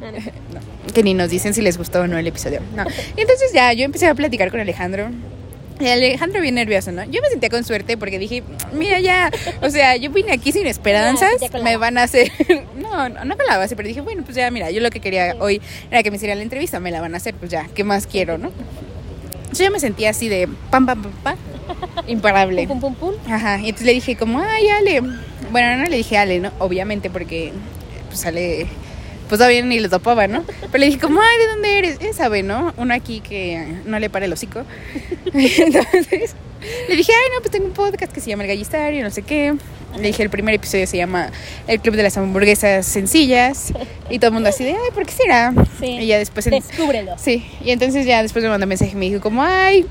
No, no. que ni nos dicen si les gustó o no el episodio. No. Y entonces ya yo empecé a platicar con Alejandro. Y Alejandro bien nervioso, ¿no? Yo me sentía con suerte porque dije, mira ya, o sea, yo vine aquí sin esperanzas, Ya, me van a hacer, no, no, no la base, pero dije, bueno, pues ya, mira, yo lo que quería hoy era que me hicieran la entrevista, me la van a hacer, pues ya, ¿qué más quiero, no? Yo ya me sentía así de pam, pam, pam, pam, imparable. Pum, pum, pum. Ajá, y entonces le dije como, ay, Ale. Bueno, no le dije Ale, ¿no? Obviamente porque, pues Ale, pues todavía ni lo topaba, ¿no? Pero le dije como, ay, ¿de dónde eres? Él sabe, ¿no? Uno aquí que no le para el hocico. Entonces, le dije, ay, no, pues tengo un podcast que se llama El Gallistario, no sé qué. Le dije, el primer episodio se llama El Club de las Hamburguesas Sencillas. Y todo el mundo así de, ay, ¿por qué será? Sí. Y ya después... en- Descúbrelo. Sí, y entonces ya después me mandó un mensaje y me dijo como, ay,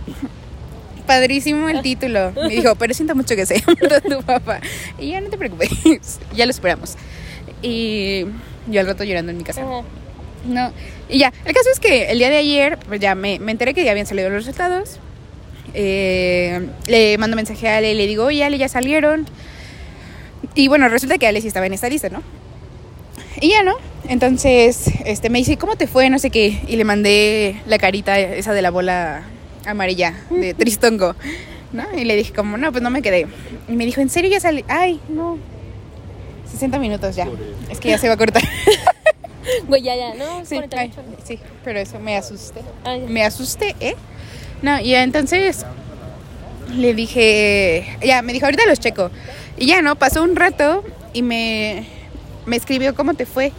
padrísimo el título. Me dijo, pero siento mucho que se llama tu papá. Y ya no te preocupes, ya lo esperamos. Y yo al rato llorando en mi casa. Ajá. No, y ya, el caso es que el día de ayer, pues ya me, me enteré que ya habían salido los resultados. Eh, le mando mensaje a Ale y le digo, oye, Ale, ya salieron. Y bueno, resulta que Ale sí estaba en esta lista, ¿no? Y ya, ¿no? Entonces, este, me dice, ¿cómo te fue? No sé qué. Y le mandé la carita esa de la bola amarilla, de Tristongo, ¿no? Y le dije, como, no, pues no me quedé. Y me dijo, ¿en serio ya salí? Ay, no. 60 minutos ya. Es que ya se va a cortar. Güey, ya, ya, ¿no? Sí, 48, ay, ¿no? sí, pero eso me asusté. Ay, Me asusté, ¿eh? No, y entonces le dije, ya, me dijo, ahorita los checo. Y ya, ¿no? Pasó un rato y me, me escribió, ¿cómo te fue?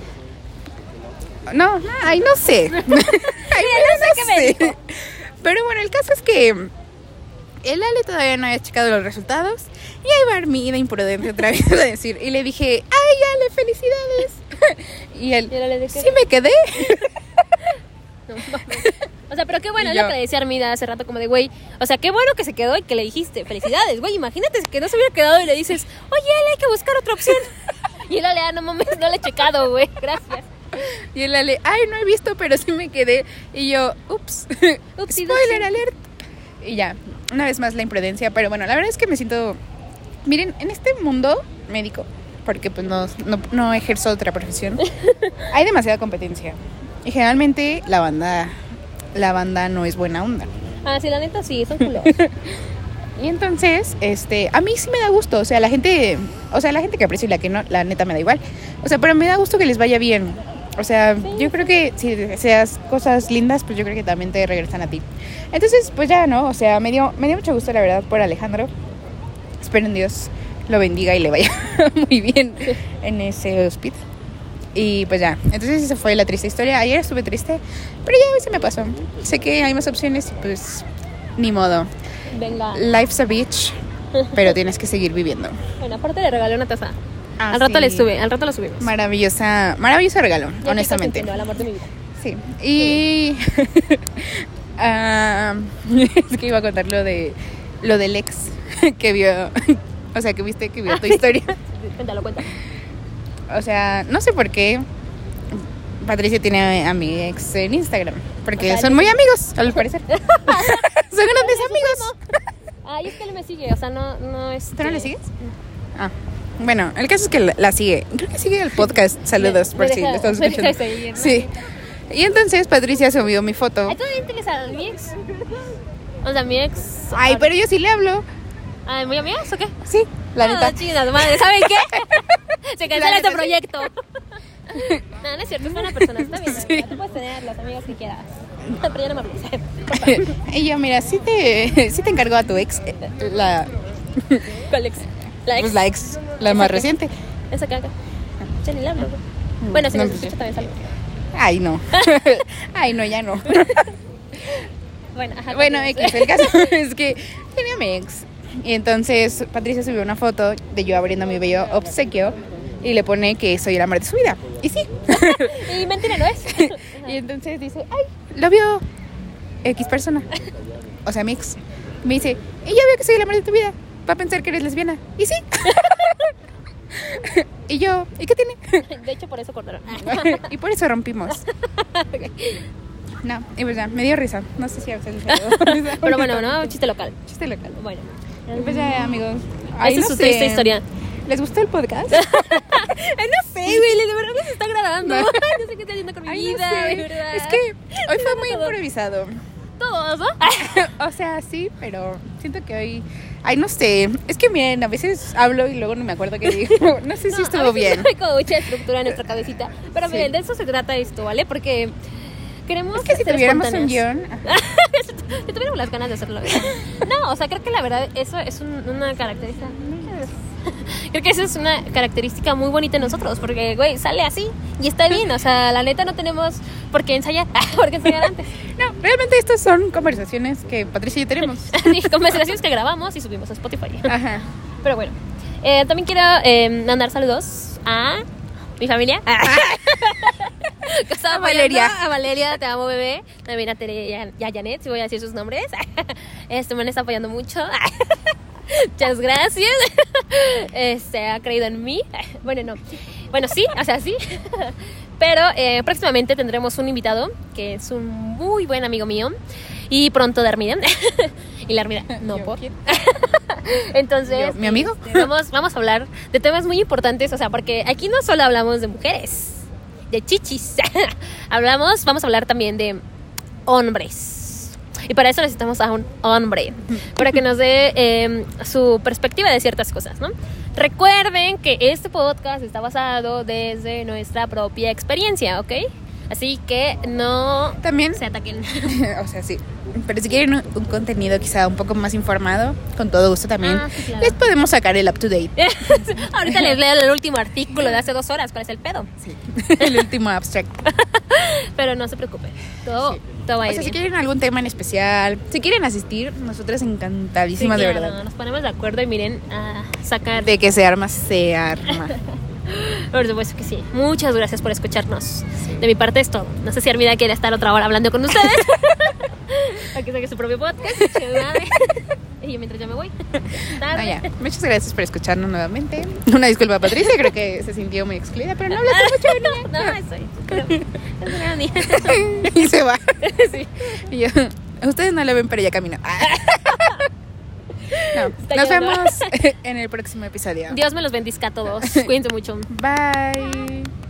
No, ay, no sé. Ay, no, sé. Pero bueno, el caso es que el Ale todavía no había checado los resultados. Y ahí va Armida imprudente otra vez a decir. Y le dije, ay, Ale, felicidades. Y él, ¿Y sí me quedé. no. O sea, pero qué bueno, es lo que le decía Armida hace rato, como de, güey, o sea, qué bueno que se quedó y que le dijiste, felicidades, güey, imagínate que no se hubiera quedado y le dices, oye, Ale, hay que buscar otra opción. Y el Ale, ah, no mames, no le he checado, güey, gracias. Y el Ale, ay, no he visto, pero sí me quedé. Y yo, ups, spoiler alert. Y ya, una vez más la imprudencia. Pero bueno, la verdad es que me siento. Miren, en este mundo médico, porque pues no, no, no ejerzo otra profesión, hay demasiada competencia. Y generalmente la banda, la banda no es buena onda. Ah, sí, la neta sí, son culos. Y entonces, este, a mí sí me da gusto, o sea, la gente, o sea, la gente que aprecio y la que no, la neta me da igual. O sea, pero me da gusto que les vaya bien. O sea, yo creo que si deseas cosas lindas, pues yo creo que también te regresan a ti. Entonces, pues ya, ¿no? O sea, me dio, me dio mucho gusto, la verdad, por Alejandro. Espero en Dios lo bendiga y le vaya muy bien en ese hospital. Y pues ya, entonces esa fue la triste historia. Ayer estuve triste, pero ya hoy se me pasó. Sé que hay más opciones y pues ni modo. Venga. Life's a bitch. pero tienes que seguir viviendo. Bueno, aparte le regalé una taza. Ah, al rato sí. le sube, al rato lo subimos. Maravillosa, maravilloso regalo, Ya honestamente. al amor de mi vida. Sí. Y ah, es que iba a contar lo de lo del ex que vio, o sea, que viste que vio tu historia. Cuéntalo, cuéntalo. O sea, no sé por qué Patricia tiene a mi ex en Instagram, porque O sea, son muy amigos, al parecer. son grandes amigos. Ay, es que él me sigue, o sea, no, no es. ¿Tú no le sigues? Ah. Bueno, el caso es que la, la sigue. Creo que sigue el podcast. Saludos por si lo estás escuchando. ¿no? Sí. Y entonces Patricia subió mi foto. Ay, ¿tú me interesa mi ex? O sea, mi ex. Ay, pero yo sí le hablo. Ay, ¿muy amigas o qué? Sí, la Ah, neta. chingada madre, ¿saben qué? Se cancela este proyecto. No, no es cierto, es buena persona, está bien. Sí. amiga, Tú puedes tener las amigas que quieras. Pero ya no me hables. yo, mira, sí te, sí te encargo a tu ex, eh, la, ¿Cuál ex? La ex. pues la ex, la más reciente. Esa caga. Ya ni le hablo. güey. Bueno, si No, nos escucha también salgo. Ay, no. Ay, no, ya no. Bueno, ajá. Bueno. X, el caso es que tenía mi ex. Y entonces Patricia subió una foto de yo abriendo mi bello obsequio y le pone que soy el amor de su vida. Y sí. Y mentira, ¿no es? y entonces dice, ay, lo vio X persona. O sea, mi ex. Me dice, y ya veo que soy el amor de tu vida. Va a pensar que eres lesbiana. Y sí. y yo, ¿y qué tiene? De hecho, por eso cortaron. y por eso rompimos. No, y pues ya, me dio risa. No sé si a ustedes les dio risa. Pero bueno, ¿no? Chiste local. Chiste local. Bueno. Y pues ya, amigos. Esa es su triste historia. ¿Les gustó el podcast? Ay, no sé, güey, de verdad se está agradando. No. No. sé qué estoy haciendo con mi Ay, no vida, sé. de verdad. Es que hoy fue muy todo. improvisado. Todos, ¿no? O sea, sí, pero siento que hoy. Ay, no sé. Es que miren, a veces hablo y luego no me acuerdo qué digo. No sé si No, a estuvo veces bien. No hay como mucha estructura en nuestra cabecita. Pero Sí. miren, de eso se trata esto, ¿vale? Porque queremos Es que si tuviéramos un guion. Si tuviéramos las ganas de hacerlo. ¿verdad? No, o sea, creo que la verdad eso es un- una característica. Creo que eso es una característica muy bonita en nosotros, porque, güey, sale así y está bien. O sea, la neta no tenemos por qué ensayar, por qué ensayar antes. No, realmente estas son conversaciones que Patricia y yo tenemos. Ni conversaciones que grabamos y subimos a Spotify. Ajá. Pero bueno, eh, también quiero eh, mandar saludos a mi familia. Estaba A Valeria. A Valeria, te amo, bebé. También a Tere y a, Janet, si voy a decir sus nombres. Este me está apoyando mucho. Muchas gracias. Este ha creído en mí. Bueno, no. Bueno, sí, o sea, sí. Pero eh, próximamente tendremos un invitado que es un muy buen amigo mío. Y pronto de Armida. Y la Armida, no por. Entonces, ¿mi amigo? este, vamos, vamos a hablar de temas muy importantes, o sea, porque aquí no solo hablamos de mujeres, de chichis, hablamos, vamos a hablar también de hombres. Y para eso necesitamos a un hombre, para que nos dé eh, su perspectiva de ciertas cosas, ¿no? Recuerden que este podcast está basado desde nuestra propia experiencia, ¿ok? Así que no También, se ataquen. o sea, sí. Pero si quieren un, un contenido quizá un poco más informado, con todo gusto también, Ah, sí, claro. les podemos sacar el up to date. Ahorita les leo el último artículo de hace dos horas, ¿cuál es el pedo? Sí. el último abstract. Pero no se preocupen, todo, Sí. Todo va a O sea, si quieren algún tema en especial, si quieren asistir, nosotras Sí, encantadísimas, de claro, verdad. Nos ponemos de acuerdo y miren a sacar. De que se arma, se arma. Por supuesto que sí. Muchas gracias por escucharnos. De mi parte es todo. No sé si Armida quiere estar otra hora hablando con ustedes. Que saque su propio podcast. Y yo mientras ya me voy. Ah, Tarde. ya. Muchas gracias por escucharnos nuevamente. Una disculpa, Patricia, creo que se sintió muy excluida, pero no hablaste mucho, No, estoy. Pero, es una niña. Y se va. Sí. Y yo, ustedes no la ven, pero ya camina. No, Está nos vemos en el próximo episodio. Dios me los bendizca a todos. Cuídense mucho. Bye.